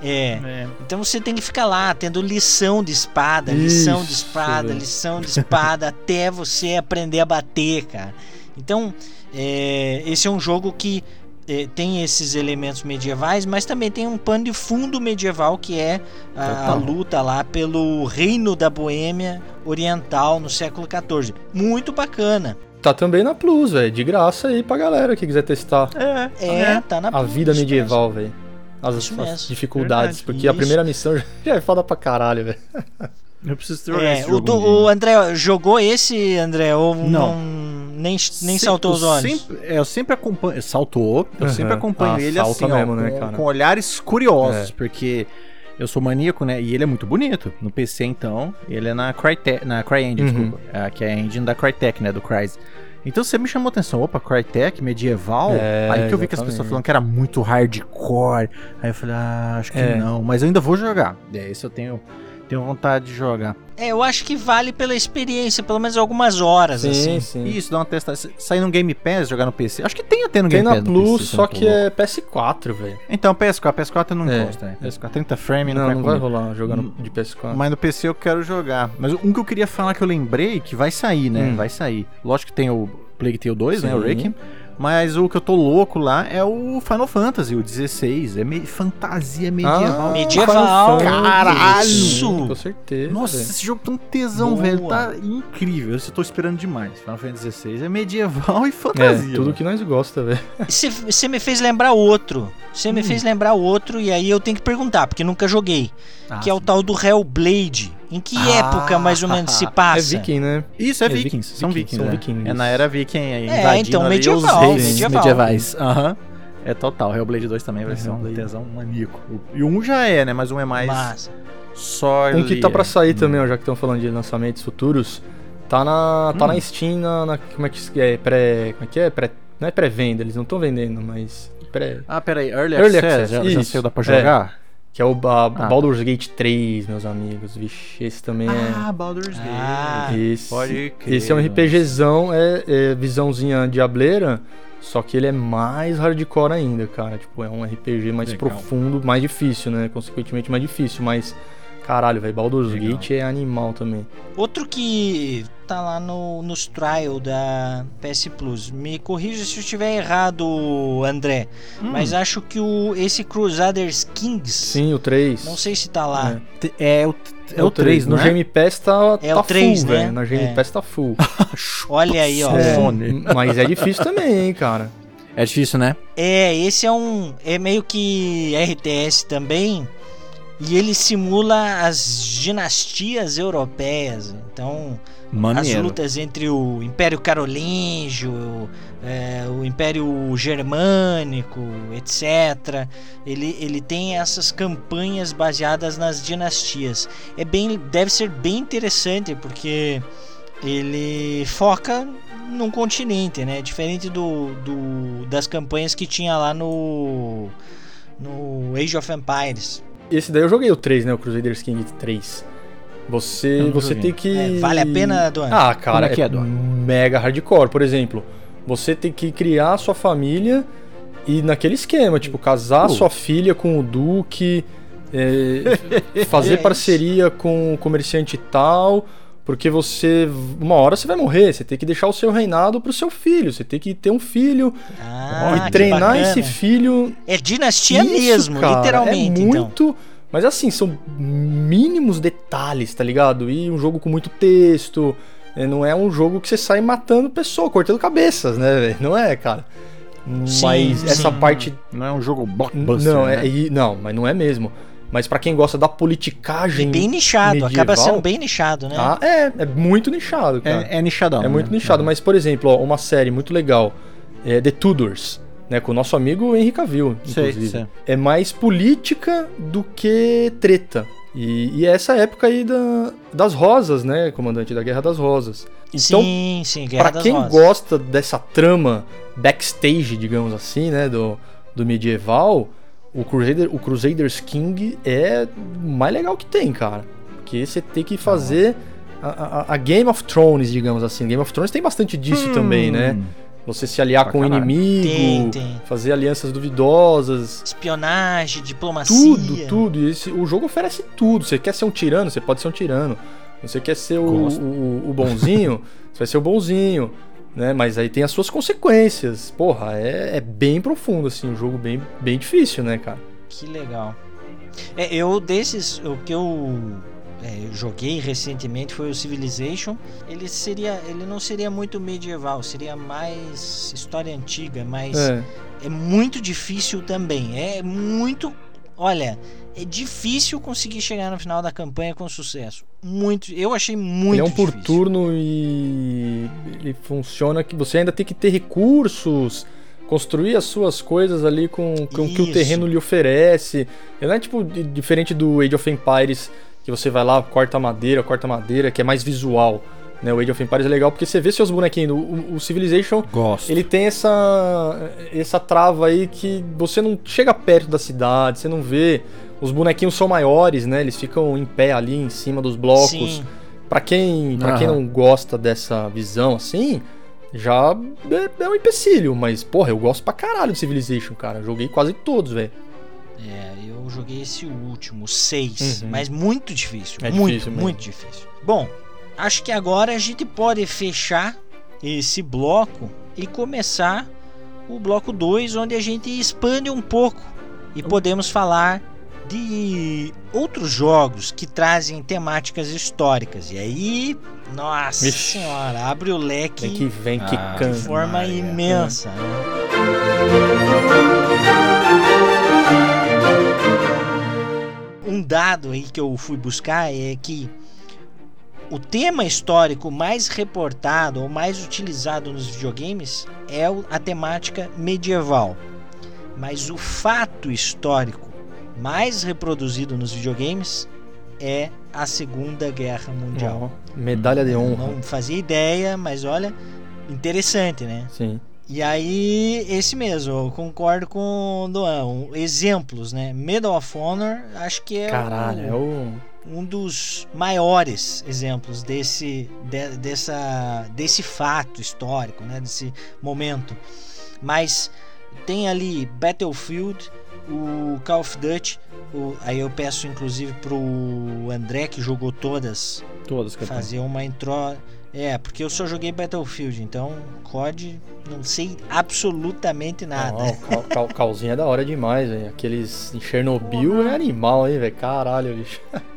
É. É. Então você tem que ficar lá tendo lição de espada, lição de Isso, espada, velho. lição de espada, até você aprender a bater, cara. Então, é, esse é um jogo que é, tem esses elementos medievais, mas também tem um pano de fundo medieval que é a, a luta lá pelo reino da Boêmia Oriental no século XIV. Muito bacana. Tá também na Plus, velho. De graça aí pra galera que quiser testar É, É, é. tá na a vida medieval, velho. As, dificuldades. Verdade, porque a primeira missão já é foda pra caralho, velho. Eu preciso jogar É, esse o, do- o André jogou esse, André, ou Não. não, nem, nem Sempre- saltou os olhos? Sempre, é, eu sempre acompanho. Saltou. Eu Aham. sempre acompanho Ah, ele assim, ó, mesmo, né, com, cara? com olhares curiosos, É. porque eu sou maníaco, né? E ele é muito bonito. No PC, então, ele é na Crytek, na CryEngine, Uhum. desculpa. É, que é a engine da Crytek, né? Do Crysis. Então você me chamou a atenção, opa, Crytek, medieval. É, aí que eu vi que as pessoas falando que era muito hardcore. Aí eu falei, ah, acho que É. não. Mas eu ainda vou jogar. É, esse eu tenho, tenho vontade de jogar. É, eu acho que vale pela experiência, pelo menos algumas horas, Sim, assim. sim. Isso, dá uma testada. Sair no Game Pass, jogar no PC. Acho que tem até no Tem Game na Pass. Plus, PC, se eu só que é PS4, velho. Então, PS4, PS4 eu não É. gosto, né? PS4 30 frame não, Não, não vai rolar jogar no, Hum. de PS4. Mas no PC eu quero jogar. Mas um que eu queria falar que eu lembrei que vai sair, né? Hum. Vai sair. Lógico que tem o Plague Tale 2, né? O Sim. Requiem. Mas o que eu tô louco lá é o Final Fantasy, o 16. É me- fantasia medieval. Ah, Medieval. Caralho! Isso! Com certeza. Nossa, esse jogo tem um tesão, Boa. velho. Tá incrível. Eu tô esperando demais. Final Fantasy 16 é medieval e É, fantasia. tudo mano. que nós gosta, velho. Você me fez lembrar outro. Você Hum. me fez lembrar outro, e aí eu tenho que perguntar, porque nunca joguei. Ah, que é o tal do Hellblade. Em que Ah. época mais ou menos se É passa? viking, né? Isso, é, É, vi- vikings. São vikings, vikings. são é. vikings. É na era viking aí, É, então, ali medieval, os reis medieval. medievais. Aham. É total. Hellblade 2 também vai É, ser um tesão maníaco. E 1 já é, né? Mas um é mais Mas, só Um que tá pra ali, sair é. também, ó, já que estão falando de lançamentos futuros, Tá na, tá Hum. na Steam, na, na- como é que é? Pré, como é que é? Pré, não é pré-venda, eles não estão vendendo, mas pré, Ah, peraí, Early, Early Access, Access, já, já isso, sei, dá pra é. Que é o ba- Ah. Baldur's Gate 3, meus amigos. Vixe, esse também é Ah, Baldur's Gate. Ah, esse, pode crer, esse é um. RPGzão, é, é visãozinha diableira, só que ele é mais hardcore ainda, cara. Tipo, é um RPG mais Legal. profundo, mais difícil, né? Consequentemente mais difícil, mas caralho, velho, Baldur's Legal. Gate é animal também. Outro que tá lá no, nos trial da PS Plus. Me corrija se eu estiver errado, André. Hum, Mas acho que o, esse Crusaders Kings. Sim, o 3. Não sei se tá lá. t- é o, é o 3, No não é? Game Pass tá, É tá o 3, full, né? velho. Na Game É. Pass tá full. Olha aí, ó. É, mas é difícil também, hein, cara. É difícil, né? É, esse é um. É meio que RTS também. E ele simula as dinastias europeias. Então, as Maneiro. lutas entre o Império Carolíngio, o, é, o Império Germânico, etc. Ele, ele tem essas campanhas baseadas nas dinastias. É bem, deve ser bem interessante porque ele foca num continente, né? Diferente do, do das campanhas que tinha lá no no Age of Empires. Esse daí eu joguei o 3, né? O Crusaders King 3. Você, você joguei. tem que. É, vale a pena, Duane? Ah, cara, Como é que é, Duane? mega hardcore. Por exemplo, você tem que criar a sua família e naquele esquema, tipo, casar Uh. sua filha com o Duque, é, fazer É parceria com o comerciante tal. Porque você. Uma hora você vai morrer, você tem que deixar o seu reinado pro seu filho. Você tem que ter um filho Ah, e treinar esse filho É dinastia Isso, mesmo, cara, literalmente, É então. muito. Mas assim, são mínimos detalhes, tá ligado? E um jogo com muito texto. é, Não é um jogo que você sai matando pessoa, cortando cabeças, né, velho? Não é, cara. Sim, mas essa sim. parte. Não é um jogo blockbuster, Não, né? é, e- não, mas não é mesmo. Mas pra quem gosta da politicagem. bem nichado, medieval, acaba sendo bem nichado, né? Ah, é, é muito nichado, cara. É, é nichadão. É muito né? nichado, mas por exemplo, ó, uma série muito legal, é The Tudors, né, com o nosso amigo Henry Cavill, Sei, inclusive. sei. É mais política do que treta. E, e é essa época aí da, das rosas, né, comandante da Guerra das Rosas. Então, sim, sim, Guerra pra das quem Rosas. gosta dessa trama backstage, digamos assim, né, do, do medieval, o, Crusader, o Crusaders King é o mais legal que tem, cara. Porque você tem que fazer a, a- a Game of Thrones, digamos assim. Game of Thrones tem bastante disso Hum. também, né? Você se aliar Pra com o caralho. inimigo, Tem, tem. fazer alianças duvidosas, Espionagem, diplomacia. tudo, tudo. E esse- o jogo oferece tudo. Você quer ser um tirano, você pode ser um tirano. Você quer ser o, o, o bonzinho, você vai ser o bonzinho. Né? Mas aí tem as suas consequências. Porra, é, é bem profundo, assim, um jogo bem, bem difícil, né, cara? Que legal. É, eu desses, o que eu é, joguei recentemente foi o Civilization. Ele seria, ele não seria muito medieval, seria mais história antiga, mas É. é muito difícil também. É muito, olha, é difícil conseguir chegar no final da campanha com sucesso. Muito, eu achei muito Ele é um por difícil. turno e ele funciona que você ainda tem que ter recursos, construir as suas coisas ali com, com o que o terreno lhe oferece. Ele não é tipo di- diferente do Age of Empires, que você vai lá, corta madeira, corta madeira, que é mais visual. Né? O Age of Empires é legal porque você vê seus bonequinhos. O, o Civilization Gosto. ele tem essa essa trava aí que você não chega perto da cidade, você não vê. Os bonequinhos são maiores, né? Eles ficam em pé ali em cima dos blocos. Pra quem, pra quem não gosta dessa visão assim, já é, é um empecilho, mas porra, eu gosto pra caralho de Civilization, cara. Joguei quase todos, velho. é, eu joguei esse último, 6, Uhum. mas muito difícil, É muito, difícil muito difícil. Bom, acho que agora a gente pode fechar esse bloco e começar o bloco 2, onde a gente expande um pouco e podemos falar de outros jogos que trazem temáticas históricas. E aí, nossa Vixe. senhora, abre o leque Vem que vem Ah, quicando. de forma Maria. imensa. né? Um dado aí que eu fui buscar é que o tema histórico mais reportado ou mais utilizado nos videogames é a temática medieval. Mas o fato histórico mais reproduzido nos videogames é a Segunda Guerra Mundial. Ó, medalha de honra. Não fazia ideia, mas olha, interessante, né? Sim. E aí, esse mesmo, eu concordo com o Doan. Exemplos, né? Medal of Honor, acho que é Caralho, o- é o. um dos maiores exemplos desse, de- dessa, desse fato histórico, né? Desse momento. Mas tem ali Battlefield, o Call of Duty. o- aí eu peço inclusive pro André que jogou todas Todas fazer uma intro. É, porque eu só joguei Battlefield, então COD não sei absolutamente nada. Não, o cal, cal, calzinho é da hora demais, velho. Aqueles em Chernobyl é animal, hein, velho. Caralho, bicho.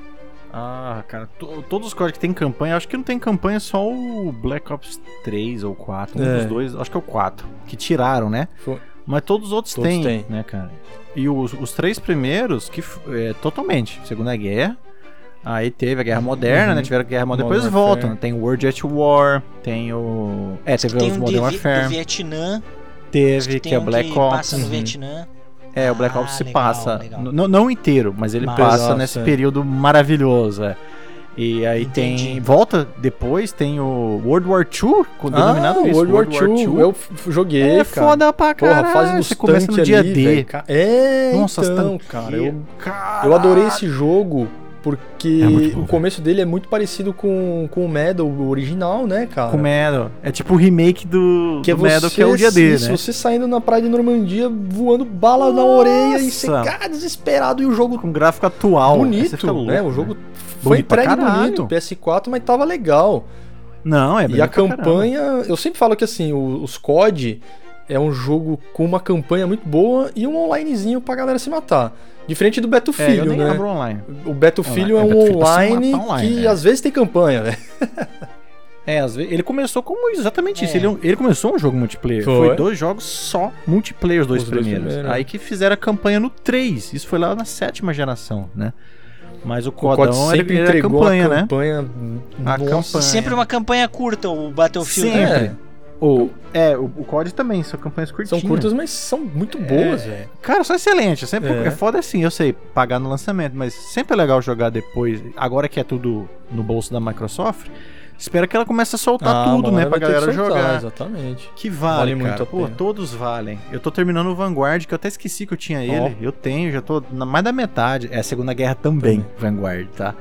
Ah, cara, to- todos os códigos que tem campanha, acho que não tem campanha só o Black Ops 3 ou 4, um É. dos dois, acho que é o 4, que tiraram, né? Foi. Mas todos os outros Todos têm, têm. né, cara? E os, os três primeiros, que é, totalmente, Segunda Guerra, aí teve a Guerra Moderna, Uhum. né? Tiveram a Guerra Moderna, Modern depois voltam, né? Tem o World at War, tem o... É, teve Tem os um Modern Warfare, Vietnã, teve, que que, é um Black que Ops. passa no Uhum. Vietnã. É, o Black Ah, Ops se legal, passa. legal. Não inteiro, mas ele Mas- passa Exato, nesse período maravilhoso. É. E aí Entendi. tem. Volta depois, tem o World War II, com- denominado ah, isso. World War II. Eu joguei, é cara. foda pra Porra, caralho. a fase do Você começa no dia ali, D. ca- É, Nossa, então, cara. Eu, Caralho. eu adorei esse jogo porque É bom, o começo dele é muito parecido com, com o Medal, o original, né, cara? Com o Medal. É tipo o remake do, Que é do você, que é o dia D, isso, né? você saindo na praia de Normandia, voando bala na orelha e você Nossa. cara desesperado e o jogo Com gráfico atual. Bonito, fica louco, né? O jogo foi Bonito pra entregue bonito, PS4, mas tava legal. Não, é e a campanha, eu sempre falo que assim, os COD é um jogo com uma campanha muito boa e um onlinezinho pra galera se matar. Diferente do É, Battlefield, eu nem né? abro online. O Battlefield É, é, um se online, online, que é. às vezes tem campanha, né? É, às vezes, ele começou como exatamente isso. É. Ele, é ele começou um jogo multiplayer. Foi. Foi, dois jogos só multiplayer, os dois Os dois primeiros. primeiros, Aí que fizeram a campanha no 3. Isso foi lá na sétima geração, né? Mas o O COD Codão sempre era entregou campanha, a né? campanha. A nossa. campanha. Sempre uma campanha curta, o Battlefield. Sempre. É, O, é, o, o COD também, são campanhas curtinhas. são curtas, mas são muito boas, velho. Cara, são excelentes. Sempre É. é. foda assim, eu sei, pagar no lançamento, mas sempre é legal jogar depois. Agora que é tudo no bolso da Microsoft, espera que ela comece a soltar Ah, tudo, né, pra galera soltar, jogar. Exatamente. Que vale, Vale cara. muito a Pô, pena. todos valem. Eu tô terminando o Vanguard, que eu até esqueci que eu tinha ele. Eu tenho, já tô na mais da metade. É a Segunda Guerra também, Vanguard, tá?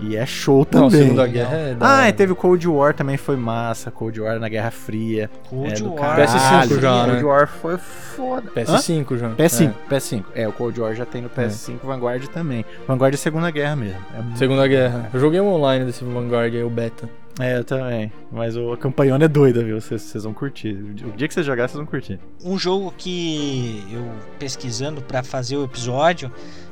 E é show Não, a também. Segunda Guerra é da Ah, e teve o Cold War também, foi massa. Cold War na Guerra Fria. Cold é do War. caralho. PS5 já, né? Cold War foi foda. Hã? PS5 já. PS5, PS5. É, o Cold War já tem no PS5, Vanguard também. Vanguard é Segunda Guerra mesmo. É, É. muito- Segunda Guerra. Eu joguei um online desse Vanguard aí, o beta. é, eu também. Mas o, a campanhona é doida, viu? Vocês vão curtir. O dia que vocês jogarem, vocês vão curtir. Um jogo que eu pesquisando pra fazer o episódio,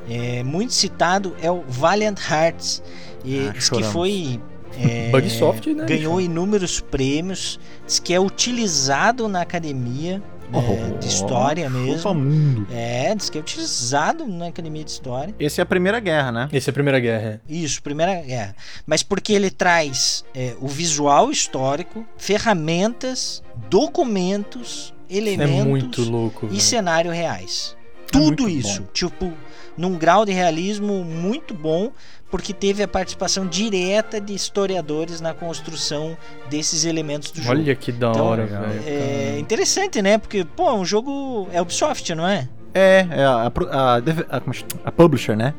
é muito citado é o Valiant Hearts. E Ah, diz que choramos. foi. é, Bugsoft, né, Ganhou inúmeros prêmios. Diz que é utilizado na academia é, de história mesmo. mundo. É, diz que é utilizado na academia de história. Esse é a Primeira Guerra, né? Esse é a Primeira Guerra. é. Isso, Primeira Guerra. Mas porque ele traz é, o visual histórico, ferramentas, documentos, É elementos muito louco. e velho. cenário reais. É Tudo isso, bom. tipo, num grau de realismo muito bom, porque teve a participação direta de historiadores na construção desses elementos do jogo. Olha que da Então, hora, legal. velho. É cara. interessante, né? Porque, pô, um jogo é Ubisoft, não é? É, é a, a, a, a publisher, né?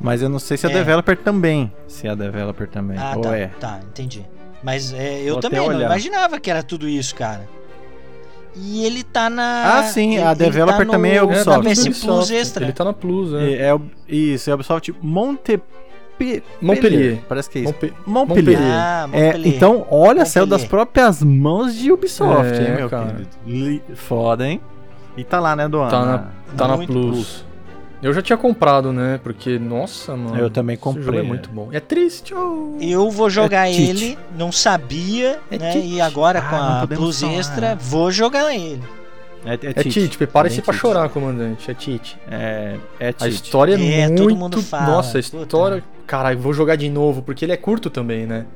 Mas eu não sei se a É. developer também. Se é a developer também. Ah, Ou tá. é. Tá, entendi. Mas é, eu Vou também não imaginava que era tudo isso, cara. E ele tá na. Ah, sim, ele- a tá developer no- também é É, Ubisoft. tá Na no PS Ubisoft. Plus Extra. Ele tá na Plus, né? É, é o- isso, é Ubisoft Montpellier. Montpellier. Parece que é isso. Montpe- Montpellier. Montpellier. Ah, É, Montpellier. então, olha, saiu das Montpellier. próprias mãos de Ubisoft, É, hein, meu cara. querido. Foda, hein? E tá lá, né, Doana? Tá na, tá na Muito Plus. Eu já tinha comprado, né? Porque, nossa, mano. Eu também esse jogo comprei, é é. muito bom. É triste, oh. Eu vou jogar É ele, não sabia, É né? Tite. E agora Ah, com a Plus falar. Extra, vou jogar ele. É, É Tite, prepare-se pra Tite. chorar, comandante. É Tite. É, é A Tite. história é, É, muito. todo mundo fala, Nossa, a puta. história. Caralho, vou jogar de novo, porque ele é curto também, né?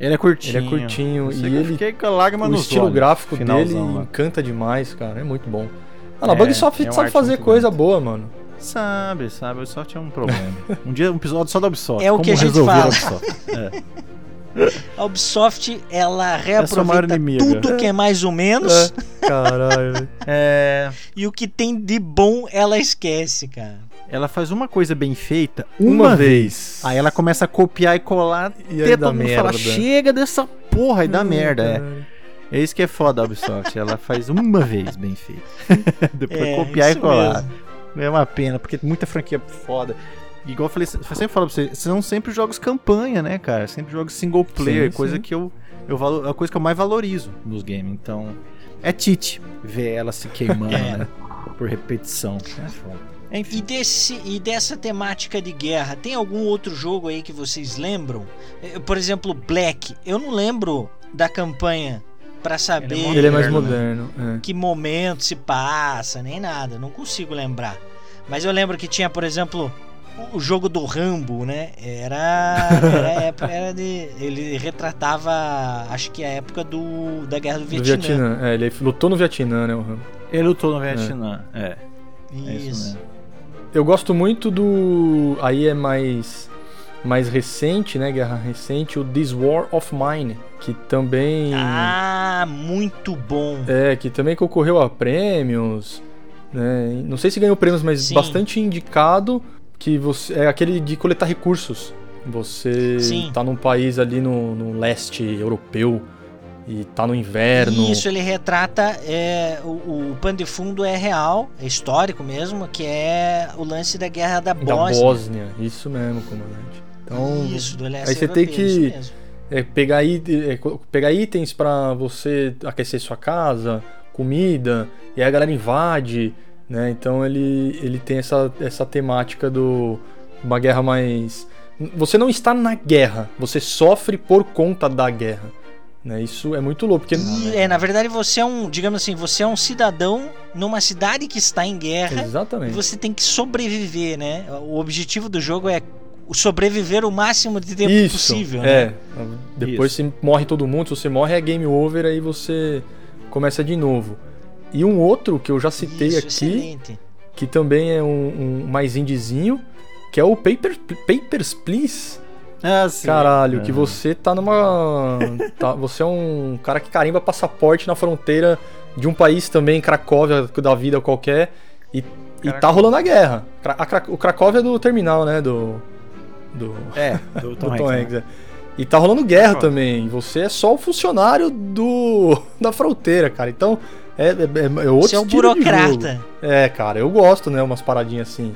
Ele é curtinho. Ele é curtinho, e eu ele- fiquei com a lágrima o nos estilo olhos, gráfico dele lá. encanta demais, cara. É muito bom. Ah, na É, Bugsoft é sabe fazer coisa boa, mano. Sabe, sabe, a Ubisoft é um problema. um dia um episódio só da Ubisoft. É o como que a gente fala. Ubisoft. É. A Ubisoft, ela maior reaproveita inimiga. tudo que é mais ou menos Caralho. velho. É, e o que tem de bom ela esquece, cara. ela faz uma coisa bem feita Uma, uma, vez. vez. Aí ela começa a copiar e colar E aí até todo mundo falar, merda. chega dessa porra e dá Hum, merda, é. caralho. É isso que é foda a Ubisoft. Ela faz uma vez bem feito. Depois É, copiar e colar. mesmo. É uma pena, porque muita franquia foda. Igual eu falei, eu sempre falo pra vocês, são sempre jogos campanha, né, cara? Sempre jogos single player, Sim, coisa sim. que eu, eu valo, é a coisa que eu mais valorizo nos games. Então, é Tite ver ela se queimando, É. né? Por repetição. É foda. Enfim. E, desse, e dessa temática de guerra, tem algum outro jogo aí que vocês lembram? Eh, Por exemplo, Black. Eu não lembro da campanha pra saber Ele é mais Moderno, moderno. é. que momento se passa, nem nada. Não consigo lembrar. Mas eu lembro que tinha, por exemplo, o jogo do Rambo, né? Era, era, época- era de, ele retratava, acho que a época do da guerra do Do Vietnã. Vietnã. É, ele lutou no Vietnã, né, o Rambo? Ele lutou no Vietnã. É, é isso Isso. mesmo. Eu gosto muito do. Aí é mais. Mais recente, né? Guerra recente, o This War of Mine. Que também. Ah, muito bom. É, que também concorreu a prêmios. Né? Não sei se ganhou prêmios, mas Sim. bastante indicado. Que você. É aquele de coletar recursos. Você Sim. tá num país ali no, no leste europeu e tá no inverno. Isso, ele retrata é, o, o pano de fundo é real, é histórico mesmo, que é o lance da guerra da da Bósnia. Bósnia. Isso mesmo, comandante. Então, Isso, do leste aí você tem europeu, que- isso mesmo. É pegar, é, pegar itens pra você aquecer sua casa, comida, e aí a galera invade, né? Então ele, ele tem essa, essa temática do uma guerra mais você não está na guerra, você sofre por conta da guerra, né? Isso é muito louco, porque E, é, na verdade, você é um, digamos assim, você é um cidadão numa cidade que está em guerra e exatamente. você tem que sobreviver, né? O objetivo do jogo é sobreviver o máximo de tempo Isso, possível, é. né? Depois se morre todo mundo, se você morre é game over, aí você começa de novo. E um outro que eu já citei Isso, aqui, excelente. que também é um, um mais indizinho, que é o Paper, Papers, Please. Ah, sim. Caralho, que É. você tá numa. tá- você é um cara que carimba passaporte na fronteira de um país também, Cracóvia, da vida qualquer, e, e tá rolando a guerra. A Cra- o Cracóvia é do terminal, né? Do. Do, É, do Tom do Tom Hanks, Hanks, né? é. E tá rolando guerra Cracóvia. também. Você é só o funcionário do da fronteira, cara. Então é, é, é outro Você é um burocrata. É, cara, eu gosto, né? Umas paradinhas assim.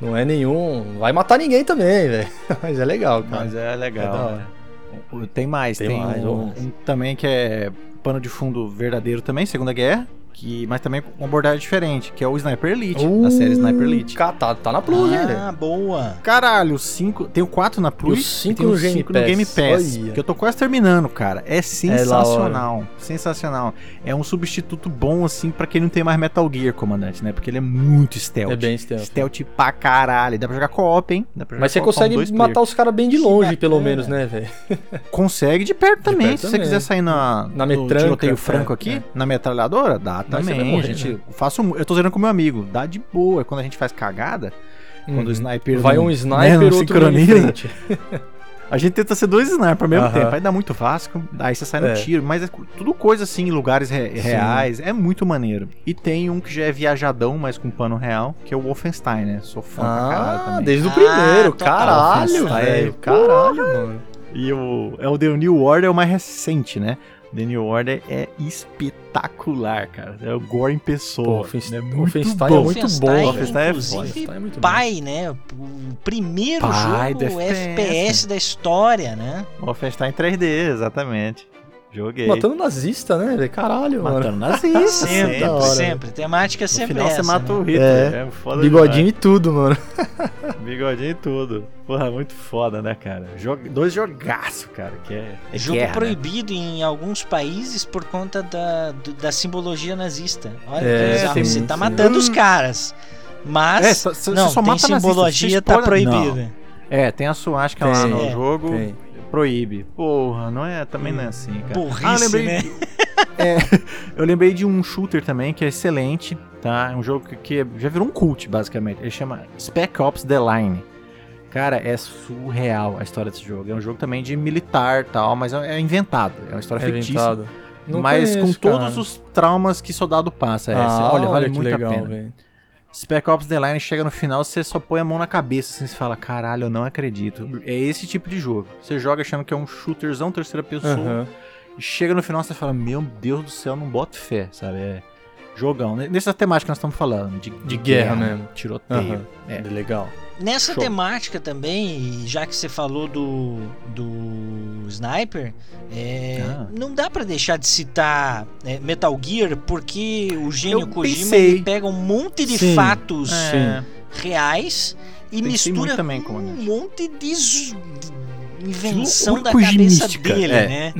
Não é nenhum. Vai matar ninguém também, velho. Mas é legal, cara. Mas é legal. É né? Tem mais, Tem tem, mais, um, um também que é pano de fundo verdadeiro também, Segunda Guerra, que, mas também com uma abordagem diferente, que é o Sniper Elite, a série Sniper Elite. Tá, tá na Plus, hein, velho? Ah, boa. Caralho, cinco, tem o 4 na Plus E cinco tem no os Game cinco no Game Pass. Olha. que eu tô quase terminando, cara. É lá, sensacional, sensacional. É um substituto bom assim pra quem não tem mais Metal Gear, comandante, né? Porque ele é muito stealth. É bem stealth. Stealth pra caralho. Dá pra jogar co-op, hein? Mas você consegue matar player. os caras bem de longe, pelo bacana. menos, né, velho? Consegue de perto também. perto Se você também. quiser sair na, Na no metranca, tiroteio é, franco aqui, é. na metralhadora, dá Vai também. morrer, a gente né? faço, eu tô zerando com meu amigo, dá de boa. Quando a gente faz cagada, quando o Uhum. sniper Vai não- um né, sniper, não outro sincroniza. A gente tenta ser dois snipers ao mesmo tempo. Aí dá muito Vasco, aí você sai no É. tiro. Mas é tudo coisa assim, em lugares re- Sim. reais. É muito maneiro. E tem um que já é viajadão, mas com pano real, que é o Wolfenstein, né? Sou fã pra caralho Ah, também. desde o Ah, primeiro. total. Caralho, velho. Caralho, mano. E o, é o The New Order é o mais recente, né? The New Order é espetacular, cara. É o Gore em pessoa. Pô, é muito Wolfenstein bom. é muito bom, é inclusive, é muito pai, né? O primeiro Pai jogo do FPS. FPS. da história, né? Wolfenstein 3D, exatamente. Joguei. Matando nazista, né? Caralho, mano. Matando nazista. Sempre, sempre. Temática No sempre final essa. você mata né? o Hitler. É. É, foda Bigodinho e tudo, mano. demais. Bigodinho e tudo. Porra, muito foda, né, cara? Jog... Dois jogaço, cara, que é, é Jogo guerra, né? proibido em alguns países por conta da, da simbologia nazista. Olha É, sim, Você tá matando os caras. Mas. É, só- não, só tem nazista, simbologia, você tá proibida. É, tem a suástica lá Tem. no É. jogo, Tem. Proíbe. Porra, não é, também não é assim, cara. Burrice, ah, eu lembrei, né? é, eu lembrei de um shooter também que é excelente, tá? É um jogo que, que já virou um cult, basicamente. Ele chama Spec Ops The Line. Cara, é surreal a história desse jogo. É um jogo também de militar tal, mas é é inventado. É uma história É fictícia. inventado. Não mas com conheço, todos cara. os traumas que soldado passa. É, Ah, olha, vale que muito legal, a pena. velho. Spec Ops The Line chega no final, você só põe a mão na cabeça, assim, você fala, caralho, eu não acredito. É esse tipo de jogo. Você joga achando que é um shooterzão terceira pessoa, Aham. e chega no final você fala, meu Deus do céu, não boto fé, sabe? É jogão. né? Nessa temática que nós estamos falando, de, De guerra mesmo. Tiroteio. Aham. É. Legal. Nessa Show. temática também, já que você falou do, do Sniper, é, Ah. não dá pra deixar de citar é, Metal Gear, porque o gênio Eu Kojima pega um monte de Sim. fatos É. reais e Pensei mistura também, um monte de invenção da cabeça kojimística, dele, é. né?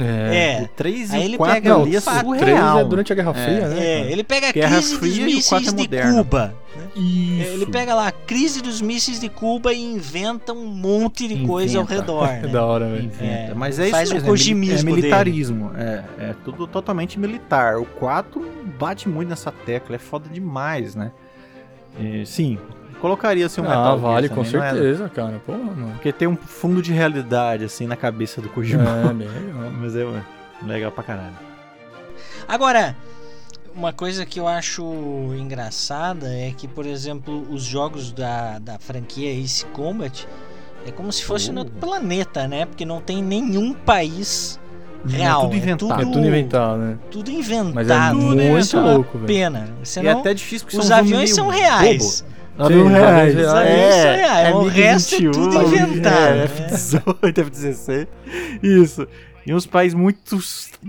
É. O 3 Aí e ele o 4 pega ali é o fato- O 3 surreal. é durante a Guerra É. Fria, né? É, ele pega a Guerra crise dos Fria o 4 mísseis é de. Cuba. né? Isso. Ele pega lá a crise dos mísseis de Cuba e inventa um monte de coisa ao Inventa. redor. É Né? da hora, velho. Inventa. É, Mas é isso faz o mesmo, é mili- kojimismo é militarismo. É, é tudo totalmente militar. O 4 bate muito nessa tecla, é foda demais, né? E, sim, colocaria assim um Ah, Metal Gear vale, com também, não é? certeza, cara. Pô, mano. Porque tem um fundo de realidade, assim, na cabeça do Kojima. É, bem legal. Mas é ué, legal pra caralho. Agora, uma coisa que eu acho engraçada é que, por exemplo, os jogos da, da franquia Ace Combat é como se fosse no Oh. outro planeta, né? Porque não tem nenhum país real. é tudo inventado. É tudo inventado, né? tudo inventado. Mas é né? muito Isso é louco, velho. Pena. E é Senão, até difícil porque os são aviões são reais. bobo. Sim, Avião os aviões Os reais. aviões são reais. o resto é MiG-21, tudo inventado. É, né? F-18, F-16. Isso. E uns países muito.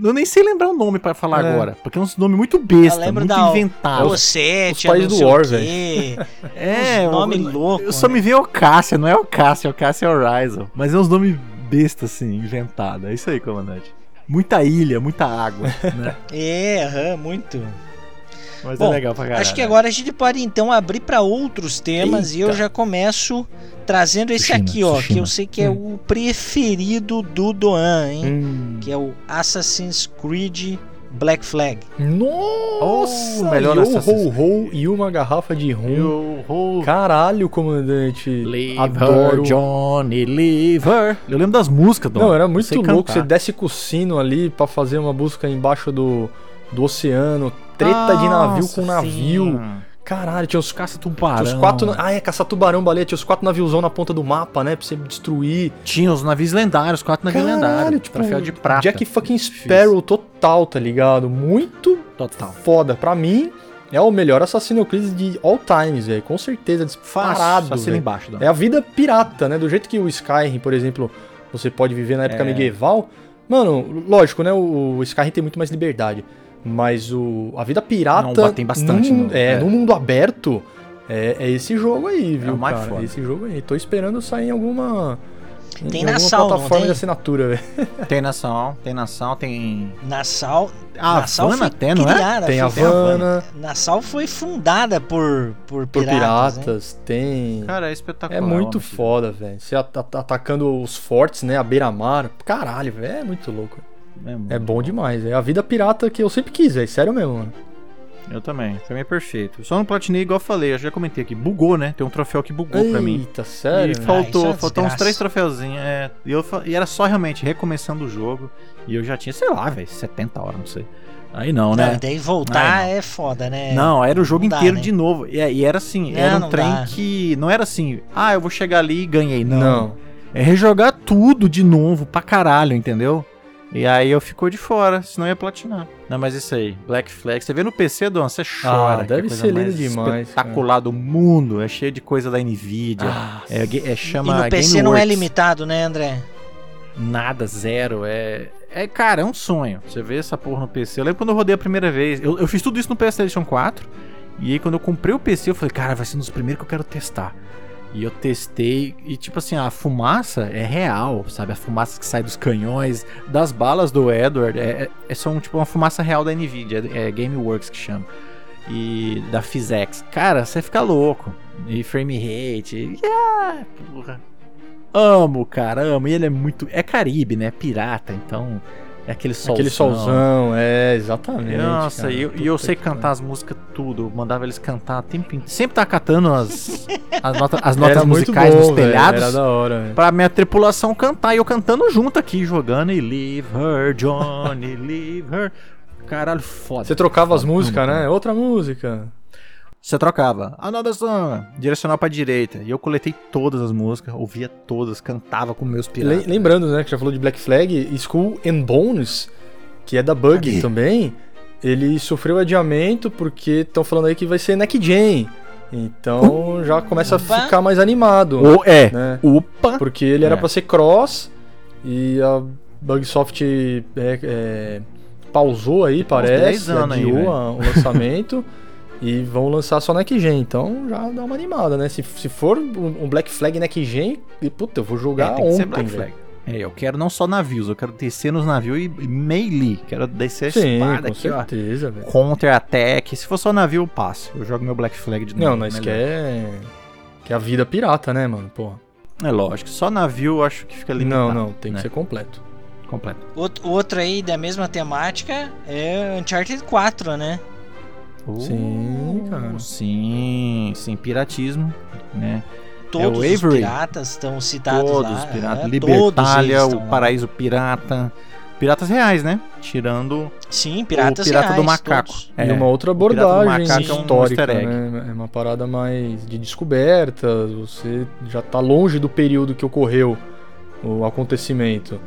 Eu nem sei lembrar o nome pra falar É. agora. Porque é uns nomes muito besta, muito da- inventado. O 7, os países não do War, o quê. É, Uns nome eu- louco. Eu só né? me vi Ocácia, não é Ocácia, Ocácia é Horizon. Mas é uns nomes besta, assim, inventado. É isso aí, comandante. Muita ilha, muita água, né? É, aham, muito. Mas Bom, é legal pra caralho. Acho que agora a gente pode então abrir para outros temas e eu Eita. já começo trazendo esse Tsushima, aqui, ó, que Tsushima. eu sei que é o preferido do Doan, hein? Hum. Que é o Assassin's Creed Black Flag. Nossa! Oh, melhor ho, ho, e uma garrafa de rum. Caralho, comandante. Leave Adoro. her, Johnny, leave her. Eu lembro das músicas, Dom. Não, era muito louco. cantar. Você desce com o sino ali pra fazer uma busca embaixo do, do oceano. Treta de navio Nossa, com navio. sim. Caralho, tinha os, Caça tinha os quatro. Ah, é, caçar tubarão, baleia. Tinha os quatro naviozão na ponta do mapa, né? Pra você destruir. Tinha os navios lendários, quatro navios Caralho, lendários. tipo, troféu de prata. Jack fucking Sparrow total, tá ligado? Muito Total. foda. Pra mim, é o melhor Assassin's Creed de all times, velho. Com certeza, disparado. Fácil. Embaixo. É a vida pirata, né? Do jeito que o Skyrim, por exemplo, você pode viver na época É. medieval. Mano, lógico, né? O Skyrim tem muito mais liberdade. Mas o, a vida pirata. Não, tem bastante, num- não. é, É. no mundo aberto. É, é esse jogo aí, viu? o mais cara? foda. É esse jogo aí. Tô esperando sair em alguma. Tem em na alguma Sal, não plataforma tem? de assinatura, velho. Tem nação, tem nação, tem. Nassau, A Nassau Havana foi até, não é? criada, Tem Havana, Nassau foi fundada por, por por piratas. né? piratas, tem. Cara, é espetacular. É muito foda, velho. Você at- at- atacando os fortes, né? A beira-mar. Caralho, velho. É muito louco. Muito É bom demais. É a vida pirata que eu sempre quis, é sério mesmo, mano. Eu também. Pra mim é perfeito. Só não platinei, igual eu falei, eu já comentei aqui. Bugou, né? Tem um troféu que bugou pra mim. Eita, sério? E faltou, isso é faltou uns três troféuzinhos. É, e, eu, e era só realmente recomeçando o jogo. E eu já tinha, sei lá, velho, 70 horas, não sei. Aí não, Não, né? e daí voltar Aí não. é foda, né? Não, era o jogo não dá, inteiro né? de novo. E, e era assim, Não, era um não trem dá. que. Não era assim, ah, eu vou chegar ali e ganhei. Não. Não. É rejogar tudo de novo pra caralho, entendeu? E aí eu ficou de fora, senão ia platinar. Não, mas isso aí, Black Flag. Você vê no PC, Dom, você chora. que é a deve coisa ser lindo mais demais, Espetacular do mundo. É cheio de coisa da Nvidia. Ah, é, é, E chama no PC não é Gameworks. limitado, né, André? Nada, zero. É, é, cara, é um sonho. Você vê essa porra no PC. Eu lembro quando eu rodei a primeira vez. Eu, eu fiz tudo isso no PlayStation 4. E aí, quando eu comprei o PC, eu falei, cara, vai ser um dos primeiros que eu quero testar. E eu testei. E, tipo assim, a fumaça é real, sabe? A fumaça que sai dos canhões, das balas do Edward. É, é, é só um, tipo, uma fumaça real da Nvidia. É, é Gameworks que chama. E da Physex. Cara, você fica louco. E frame rate. E, ah, porra. Amo, cara, amo. E ele é muito. É Caribe, né? Pirata, então. É aquele solzão. Aquele solzão, é, exatamente. Nossa, cara. e eu, eu sei cantar as músicas tudo. Eu mandava eles cantar o tempo inteiro. Sempre tá catando as, as, nota- as notas Era musicais bom, nos velho, telhados. Era da hora, velho. Pra minha tripulação cantar e eu cantando junto aqui, jogando e leave her, Johnny, leave her. Caralho, foda. Você trocava as Foda, músicas, muito, né? Outra música. Você trocava. Another song. Direcional pra direita. E eu coletei todas as músicas, ouvia todas, cantava com meus piratas. Le- lembrando, né, que já falou de Black Flag, Skull and Bones, que é da Bug também, ele sofreu adiamento porque estão falando aí que vai ser Neck Jam. Então já começa a ficar mais animado, Ou é. né? Opa. Porque ele era É. pra ser cross e a Bugsoft é, é, pausou aí, uns parece, 10 anos aí, adiou velho. a- o lançamento e vão lançar só Neck Gen. Então já dá uma animada, né? Se, se for um Black Flag Neck Gen, e, puta, eu vou É, jogar tem que ser ontem, Black. Flag. É, eu quero não só navios, eu quero descer nos navios e melee. Quero descer a Sim, espada com aqui, ó. certeza, velho. Counter-attack. Se for só navio, eu passo. Eu jogo meu Black Flag de novo. Não, nós quer que a vida pirata, né, mano? Porra. É lógico. Só navio eu acho que fica limitado. Não, não, tem que né? ser completo. completo. Out- Outro aí da mesma temática é Uncharted 4, né? Sim, cara. Sim, sim, piratismo, né? Todos os Avery. piratas estão citados Todos lá. os piratas. é, Libertália, o estão lá. Paraíso Pirata. Piratas reais, né? Tirando Sim, piratas o Pirata reais, do Macaco. todos. É, e uma outra o Pirata do abordagem Macaco é um histórica, né? É uma parada mais de descoberta, você já tá longe do período que ocorreu o acontecimento.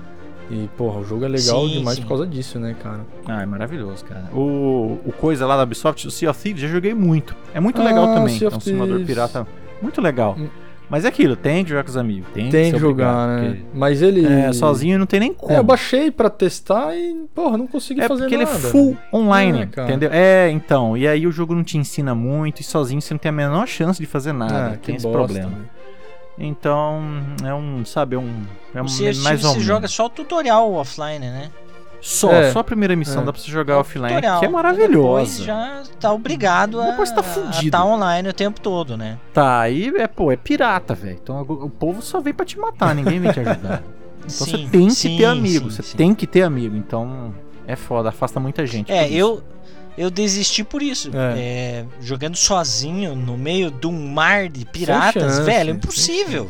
E, porra, o jogo é legal Sim, demais sim. por causa disso, né, cara? Ah, é maravilhoso, cara. O, o coisa lá da Ubisoft, o Sea of Thieves, já joguei muito. É muito Ah, legal também. Sea É of um simulador pirata muito legal. Hum. Mas é aquilo, tem que jogar com os amigos. Tem, Tem que jogar, obrigado, né? Mas ele. porque, É, sozinho não tem nem como. É, eu baixei pra testar e, porra, não consegui É fazer porque ele nada. é full online, É, cara. entendeu? É, então. E aí o jogo não te ensina muito e sozinho você não tem a menor chance de fazer nada. Ah, tem esse bosta, problema. velho. Então, é um, sabe, é um. É um mais Thieves ou você menos. joga só o tutorial offline, né? Só, É. só a primeira missão É. dá pra você jogar o offline, tutorial. que é Depois maravilhosa. já tá obrigado a Depois tá fudido. tá online o tempo todo, né? Tá, aí é, pô, é pirata, velho. Então o povo só vem pra te matar, ninguém vem te ajudar. Então Sim, você tem que sim, ter amigo, sim, você sim. tem que ter amigo. Então é foda, afasta muita gente. É, por isso. Eu desisti por isso. É. É, jogando sozinho no meio de um mar de piratas, chance, velho, impossível.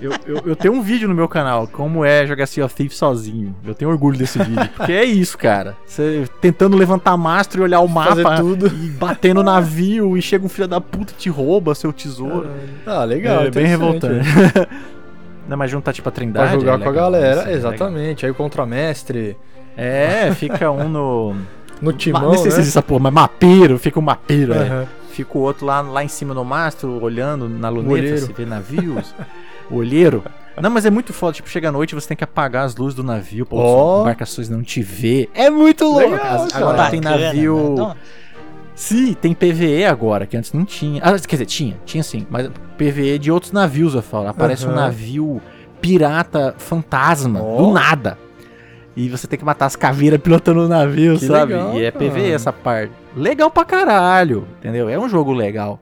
Eu, eu, eu tenho um vídeo no meu canal, como é jogar Sea of Thieves sozinho. Eu tenho orgulho desse vídeo. Porque é isso, cara. Você tentando levantar mastro e olhar o Fazer mapa tudo. e bater no navio e chega um filho da puta e te rouba seu tesouro. Ah, legal. é bem revoltante. Não, mas juntar tipo a trindade. Pra jogar é com a legal, galera, é legal. exatamente. Aí o contramestre, É, fica um no. No timão, nem sei se né? existe essa porra, mas mapeiro, fica um mapeiro, é. Aham. Fica o outro lá, lá em cima no mastro, olhando na luneta, olheiro. se vê navios. o olheiro. Não, mas é muito foda, tipo, chega à noite você tem que apagar as luzes do navio pra outras embarcações não te ver. É muito louco. Legal, As- cara. agora tem navio. né? Então, Sim, tem PVE agora, que antes não tinha. Ah, quer dizer, tinha, tinha sim, mas PVE de outros navios, eu falo. Aparece um Aham. navio pirata fantasma, Ó. do nada. E você tem que matar as caveiras pilotando o navio, Que sabe? legal, e é cara. PVE essa parte. Legal pra caralho, entendeu? É um jogo legal.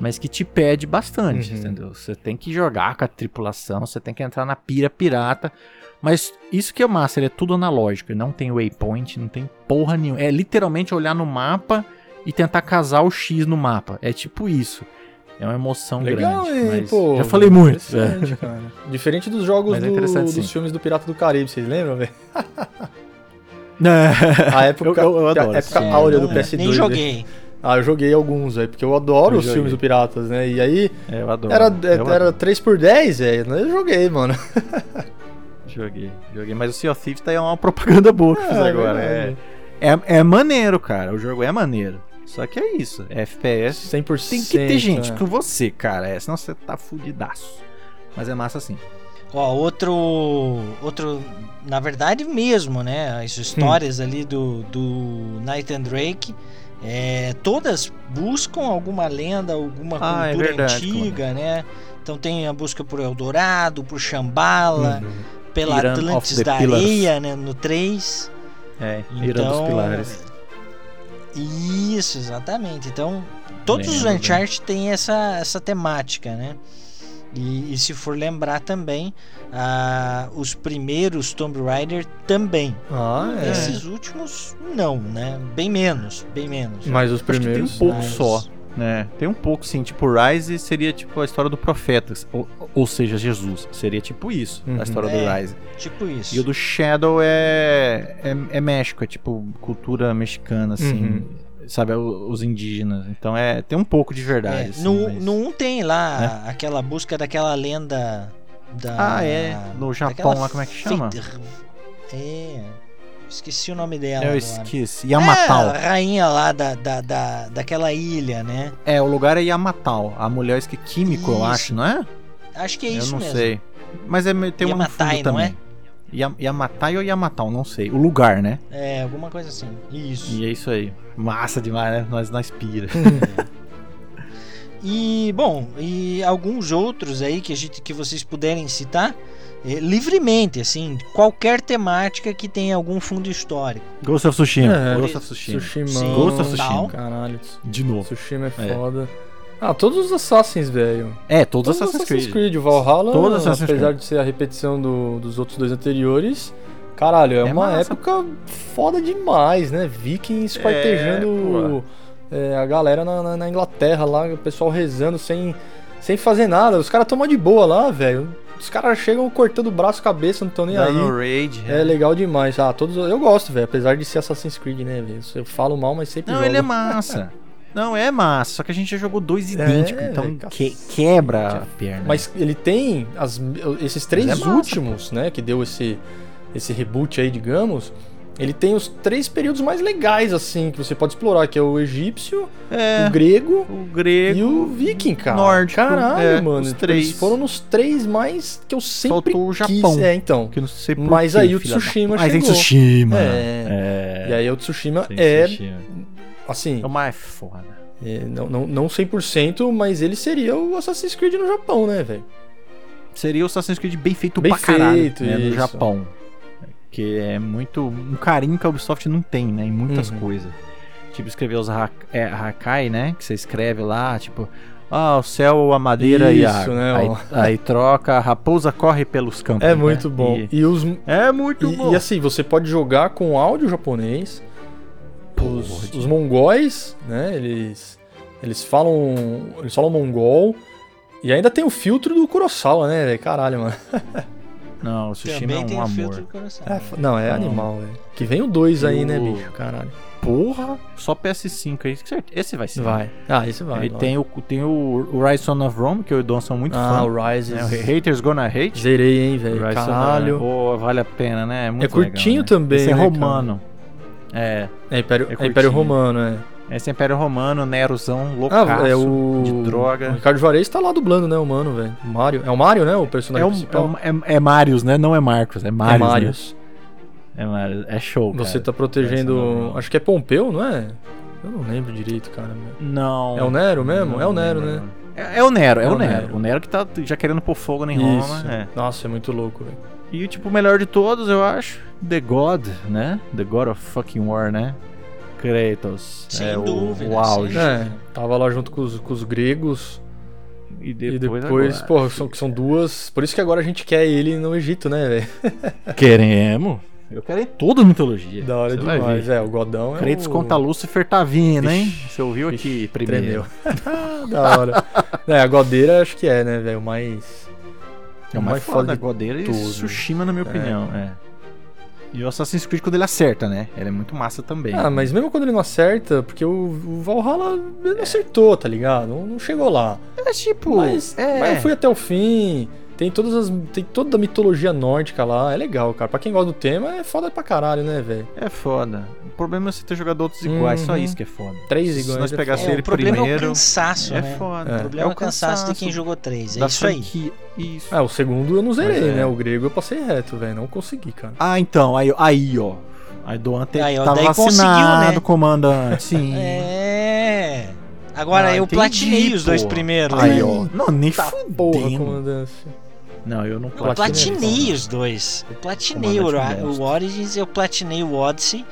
Mas que te pede bastante, Uhum. entendeu? Você tem que jogar com a tripulação, você tem que entrar na pira pirata. Mas isso que é massa, ele é tudo analógico. Ele não tem waypoint, não tem porra nenhuma. É literalmente olhar no mapa e tentar casar o X no mapa. É tipo isso. É uma emoção Legal, grande. hein, mas pô. já falei muito. é. Cara. Diferente dos jogos é do- interessante, dos sim. filmes do Pirata do Caribe, vocês lembram, velho? É. A época, Eu- eu- adoro a época filme. áurea do não- PS2. Nem né? joguei. Ah, eu joguei alguns, velho, porque eu adoro Eu os joguei. filmes do Piratas, né? E aí, É, eu adoro. era, eu era 3x10, velho. Eu joguei, mano. Joguei, joguei. Mas o Sea of Thieves tá aí uma propaganda boa que eu fiz É, agora. É, verdade. é, é maneiro, cara. O jogo é maneiro. Só que é isso. É FPS. 100%. Tem que ter gente né? com você, cara. É, senão você tá fudidaço. Mas é massa assim. Ó, outro. Outro. Na verdade mesmo, né? As histórias ali do, do Nathan Drake. É, todas buscam alguma lenda, alguma Ah, é cultura verdade, antiga, né? Então tem a busca por Eldorado, por Shambhala, Uhum. pela Iran Atlantis da. Areia, né? No 3. É, Ira dos Então, Pilares. Isso, exatamente. Então, todos os Lembro, Uncharted têm essa, essa temática, né? E, e se for lembrar também, ah, os primeiros Tomb Raider também. Ah, é. Esses últimos, não, né? Bem menos, bem menos. Mas os tem um primeiros. pouco Mas- só. Né? Tem um pouco, sim. Tipo, Rise seria tipo a história do profeta, ou, ou seja, Jesus. Seria tipo isso, Uhum. a história É. do Rise. Tipo isso. E o do Shadow é, é, é México, é tipo cultura mexicana, assim. Uhum. Sabe, os indígenas. Então é tem um pouco de verdade. É, assim, no, mas- no 1 tem lá aquela busca daquela lenda da. Ah, é. No Japão lá, como é que chama? feita- É. Esqueci o nome dela. Eu agora. esqueci. Yamatal. É, a rainha lá da, da, da, daquela ilha, né? É, o lugar é Yamatal. A mulher que químico, eu Isso. acho, não é? Acho que é eu isso não mesmo. sei. Mas é, tem um Yamatai, fundo não também. Yam- Yamatai ou Yamatal, não sei. O lugar, né? É, alguma coisa assim. Isso. E é isso aí. Massa demais, né? Nós nós pira. E, bom, e alguns outros aí que, a gente, que vocês puderem citar é, livremente, assim, qualquer temática que tenha algum fundo histórico. Ghost of Tsushima. É. Ghost of Tsushima. Tsushima. Sim, Ghost of Tsushima. Caralho. De novo. Tsushima é É. foda. Ah, todos os Assassins, velho. É, todos os Todos Assassin's Creed. O Valhalla, Todos os Assassin's apesar Creed. de ser a repetição do- dos outros dois anteriores, caralho, é, É uma massa. época foda demais, né? Viking esquartejando é, a galera na, na- na Inglaterra lá, o pessoal rezando sem, sem fazer nada. Os caras tomam de boa lá, velho. Os caras chegam cortando o braço, cabeça, não estão nem aí. Dando raid. É legal demais. Ah, todos. Eu gosto, velho. Apesar de ser Assassin's Creed, né, velho? Eu falo mal, mas sempre Não, jogo. ele é massa. Não, é massa. Só que a gente já jogou dois idênticos, É, então que- quebra a perna. Mas ele tem as- esses três Mas é massa, últimos, né? Que deu esse, esse reboot aí, digamos. Ele tem os três períodos mais legais, assim, que você pode explorar, que é o egípcio, é, o grego o grego e o viking, cara. nórdico, Caralho, é, mano. os Tipo, três. Eles foram nos três mais que eu sempre Faltou o quis. Japão. É, então. Que eu não sei por Mas quê, aí o filha da Tsushima puta. Mas chegou. Tsushima. É. É. E aí o Tsushima é, Tsushima. assim, É o mais foda. é, não, não, não 100%, mas ele seria o Assassin's Creed no Japão, né, velho? Seria o Assassin's Creed bem feito Bem pra caralho, feito, né, no. Japão. Que é muito. Um carinho que a Ubisoft não tem, né? Em muitas Uhum. coisas. Tipo, escrever os ha é, Hakai, né? Que você escreve lá, tipo. Ah, o céu, a madeira e a Isso, água. né, aí, aí troca, a raposa corre pelos campos. É né? muito bom. E- E, os, É muito e, bom. e assim, você pode jogar com áudio japonês. Os, os mongóis, né? Eles, eles falam. Eles falam mongol. E ainda tem o filtro do Kurosawa, né? Caralho, mano. Não, o Tsushima Também é um tem amor. filtro coração. É, não, é Não. animal, velho. Que vem o 2 aí, né, bicho? Caralho. Porra, só PS5 aí. certo. Esse vai ser. Vai. Ah, esse vai. Aí vai. tem o, tem o, o Rise Son of Rome, que eu e o Dom são muito Ah, fã. o Rise. né? O Haters Gonna Hate. Zerei, hein, velho. Rise Son of- Caralho. Pô, vale a pena, né? É, muito É curtinho legal, né? também, Esse é né, romano. É, É Império, É é Império. Romano, é. Esse é Império Romano, Nerozão, loucaço, Ah, é o. de droga. O Ricardo Juarez tá lá dublando, né, o mano, velho. O Mario. É o Mario, né? O É, personagem é, principal. um- é, é Marius, né? Não é Marcos, é É Marius. né? Marius. É Marius. É show, Você cara. tá protegendo. Acho que é Pompeu, não é? Eu não lembro direito, cara. Não. É o Nero mesmo? Não é o Nero, né? É, é o Nero, é, É o o Nero. Nero. O Nero que tá já querendo pôr fogo em Roma. Isso. É. Nossa, é muito louco, velho. E tipo, o melhor de todos, eu acho, The God, né? The God of fucking War, né? Kratos. Sem é o- dúvida, O, auge. sem É, tava lá junto com os, com os gregos. E E depois, depois, agora. porra, são, são duas. Por isso que agora a gente quer ele no Egito, né, velho? Queremos. Eu quero em toda a mitologia. Da hora Você demais, é. O Godão é. Kratos o... contra Lúcifer tá vindo, hein? Você ouviu aqui Ixi, primeiro. Tremeu. da hora. É, a godeira acho que é, né, velho? O mais. É o mais foda da Godeira e. Tsushima, na minha É. opinião. É. E o Assassin's Creed quando ele acerta, né? Ele é muito massa também. Ah, mas mesmo quando ele não acerta, porque o, o Valhalla ele não acertou, tá ligado? Não, não chegou lá. é tipo. Mas, é. mas eu fui até o fim. Tem todas as. Tem toda a mitologia nórdica lá. É legal, cara. Pra quem gosta do tema, é foda pra caralho, né, velho? É foda. O problema é você ter jogado outros iguais, só Uhum. isso que é foda. Três Se iguais nós é pegasse foda. É, ele o problema é o primeiro. cansaço, É né? foda. É. O problema é o cansaço de quem jogou três. É da isso aí. Isso. Ah, o segundo eu não zerei, é. né? O grego eu passei reto, velho. Não consegui, cara. Ah, então, aí, aí ó. Aí do ante Aí, ó, tava vacinado, né? comandante. Sim. É. Agora Ah, eu entendi, platinei os dois primeiros. Aí, né? ó. Não, nem Tá porra, fudendo. Não, eu não Eu Platinei platinei eles. os dois. Eu platinei o, o Origins, eu platinei o Odyssey.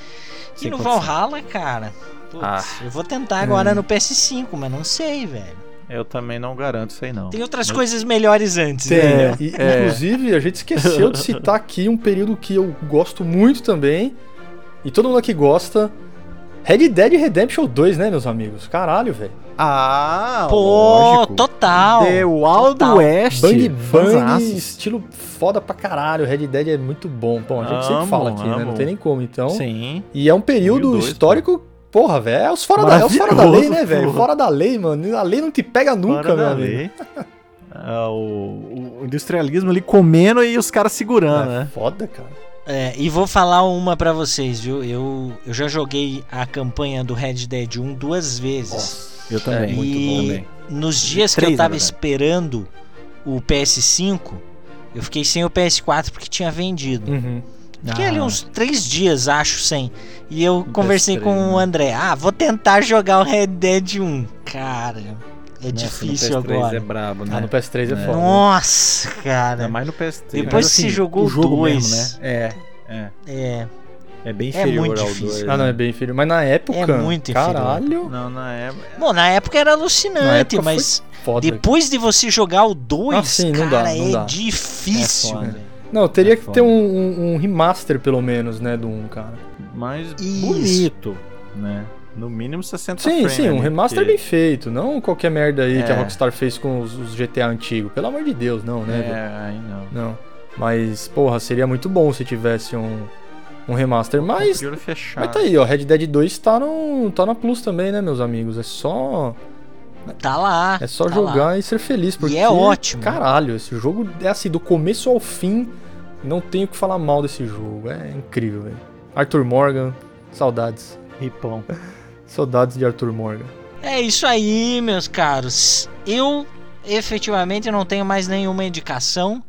E Sem no. Valhalla, cara. Putz, Ah. eu vou tentar agora Hum. no PS5, mas não sei, velho. Eu também não garanto isso aí, não. Tem outras coisas melhores antes. Tem. né? E, É. Inclusive, a gente esqueceu de citar aqui um período que eu gosto muito também. E todo mundo aqui gosta. Red Dead Redemption 2, né, meus amigos? Caralho, velho. Ah, Pô, lógico. total. The Wild Total. West. Bang Bang, estilo foda pra caralho. Red Dead é muito bom. Bom, a gente sempre Amo, fala aqui, né? Não amo. tem nem como, então. Sim. E é um período dois, histórico, porra, velho. É os fora, da, é os fora da lei, né, velho? Fora da lei, mano. A lei não te pega nunca, Fora meu da amigo. lei. Ah, o, o industrialismo ali comendo e os caras segurando, É né? foda, cara. É, e vou falar uma pra vocês, viu? Eu, eu já joguei a campanha do Red Dead 1 duas vezes. Nossa. Eu também. É, muito e bom também. nos dias que eu tava esperando o PS5, eu fiquei sem o PS4 porque tinha vendido. Uhum. Fiquei ali Ah. uns três dias, acho, sem. E eu conversei PS3, com o né? André. Ah, vou tentar jogar o Red Dead 1. Cara, é Nossa, difícil no PS3 agora. É brabo, né? Ah, no PS3 é É. foda. Nossa, cara. Ainda mais no PS3. Depois Mas, que você assim, jogou o jogo dois. mesmo, né? É, é. É, É bem É inferior muito ao difícil. 2. Ah, não, é bem inferior. Mas na época. É muito inferior. Caralho. Não, na época. Bom, na época era Na alucinante, época mas Foda. depois de você jogar o 2, Ah, sim, não cara, dá, não é dá. difícil. É. Não, teria É que ter um, um- um remaster, pelo menos, né, do 1, cara. Mas Isso. bonito, né? No mínimo 60 Sim, frames. sim, um ali, remaster porque- bem feito. Não qualquer merda aí que a É. Rockstar fez com os, os GTA antigos. Pelo amor de Deus, não, né, velho? É, aí não. Não. Mas, porra, seria muito bom se tivesse um, um remaster. Mas, De olho fechado. mas tá aí, ó. Red Dead 2 tá, no, tá na Plus também, né, meus amigos? É só, Tá lá. é só tá jogar lá. e ser feliz. Porque, é ótimo. Caralho, esse jogo é assim, do começo ao fim. Não tenho o que falar mal desse jogo. É incrível, velho. Arthur Morgan, saudades. Ripão. Saudades de Arthur Morgan. É isso aí, meus caros. Eu efetivamente não tenho mais nenhuma indicação.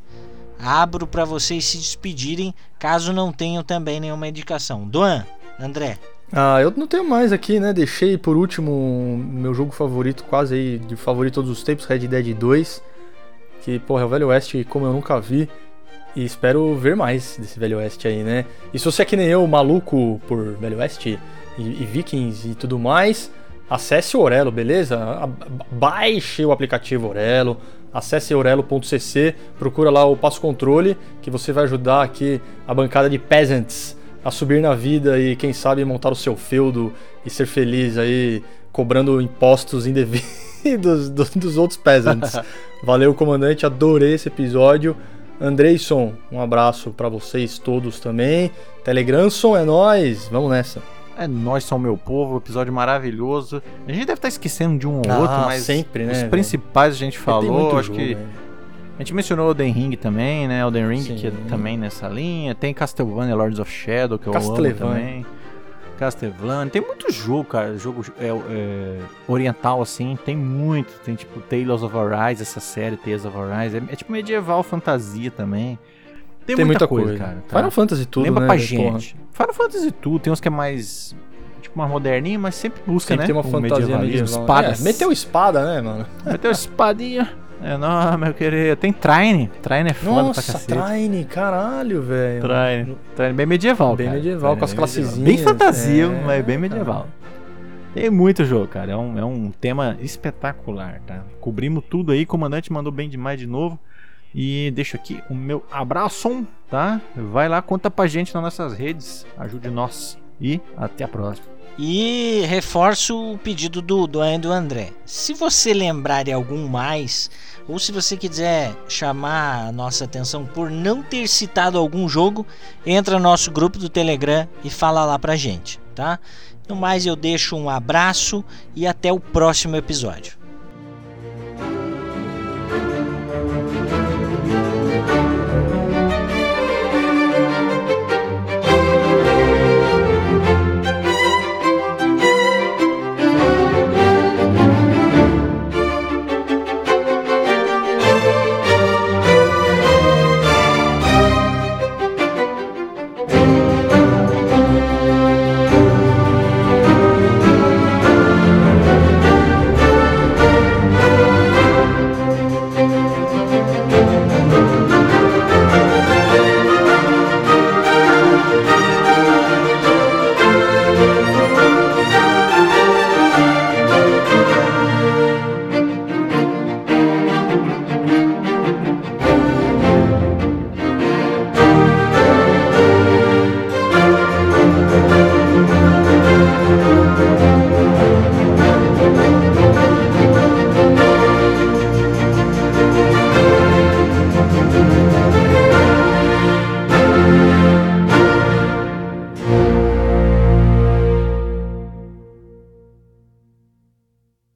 Abro para vocês se despedirem, caso não tenham também nenhuma indicação. Duan, André, Ah, eu não tenho mais aqui, né? Deixei por último meu jogo favorito, quase aí, de favorito todos os tempos, Red Dead 2. Que, porra, é o Velho Oeste como eu nunca vi. E espero ver mais desse Velho Oeste aí, né? E se você é que nem eu, maluco por Velho Oeste e, e Vikings e tudo mais, acesse o Orelo, beleza? Baixe o aplicativo Orelo, acesse orelo.cc, procura lá o Passo Controle, que você vai ajudar aqui a bancada de peasants a subir na vida e quem sabe montar o seu feudo e ser feliz aí cobrando impostos indevidos do- dos outros peasants. Valeu, comandante, adorei esse episódio. Andreison, um abraço pra vocês todos também. Telegramson é nós, vamos nessa. É Nós São Meu Povo, episódio maravilhoso. A gente deve estar esquecendo de um ou Ah, outro, mas sempre, né, os principais a gente falou. Acho jogo, que velho. a gente mencionou Elden Ring também, né? Elden Ring que é Sim. também nessa linha. Tem Castlevania Lords of Shadow que eu amo também. Castlevania, tem muito jogo, cara, jogo é, é, oriental assim, tem muito, tem tipo Tales of Arise, essa série Tales of Arise, é, é tipo medieval fantasia também. Tem, Tem muita, muita coisa, coisa. cara. tá? Final Fantasy tudo, Lembra né? pra velho? Porra. gente. Final Fantasy tudo, tem uns que é mais tipo mais moderninho, mas sempre busca, Sempre né? tem uma o fantasia medieval. espadas. É, meteu espada, né, mano? Meteu espadinha. É, não, meu querido. Tem Trine. Trine é foda pra Nossa, cacete. Trine, caralho, velho. Trine. Trine bem medieval, Bem cara. medieval, Trine com as classezinhas. Bem fantasia, é, mas bem medieval. Tem muito jogo, cara. É um, é um tema espetacular, tá? Cobrimos tudo aí. Comandante mandou bem demais de novo. E deixo aqui o meu abraço, tá? Vai lá, conta pra gente nas nossas redes. Ajude nós. E até a próxima. E reforço o pedido do do André. Se você lembrar de algum mais, ou se você quiser chamar a nossa atenção por não ter citado algum jogo, entra no nosso grupo do Telegram e fala lá pra gente, tá? No mais, eu deixo um abraço e até o próximo episódio.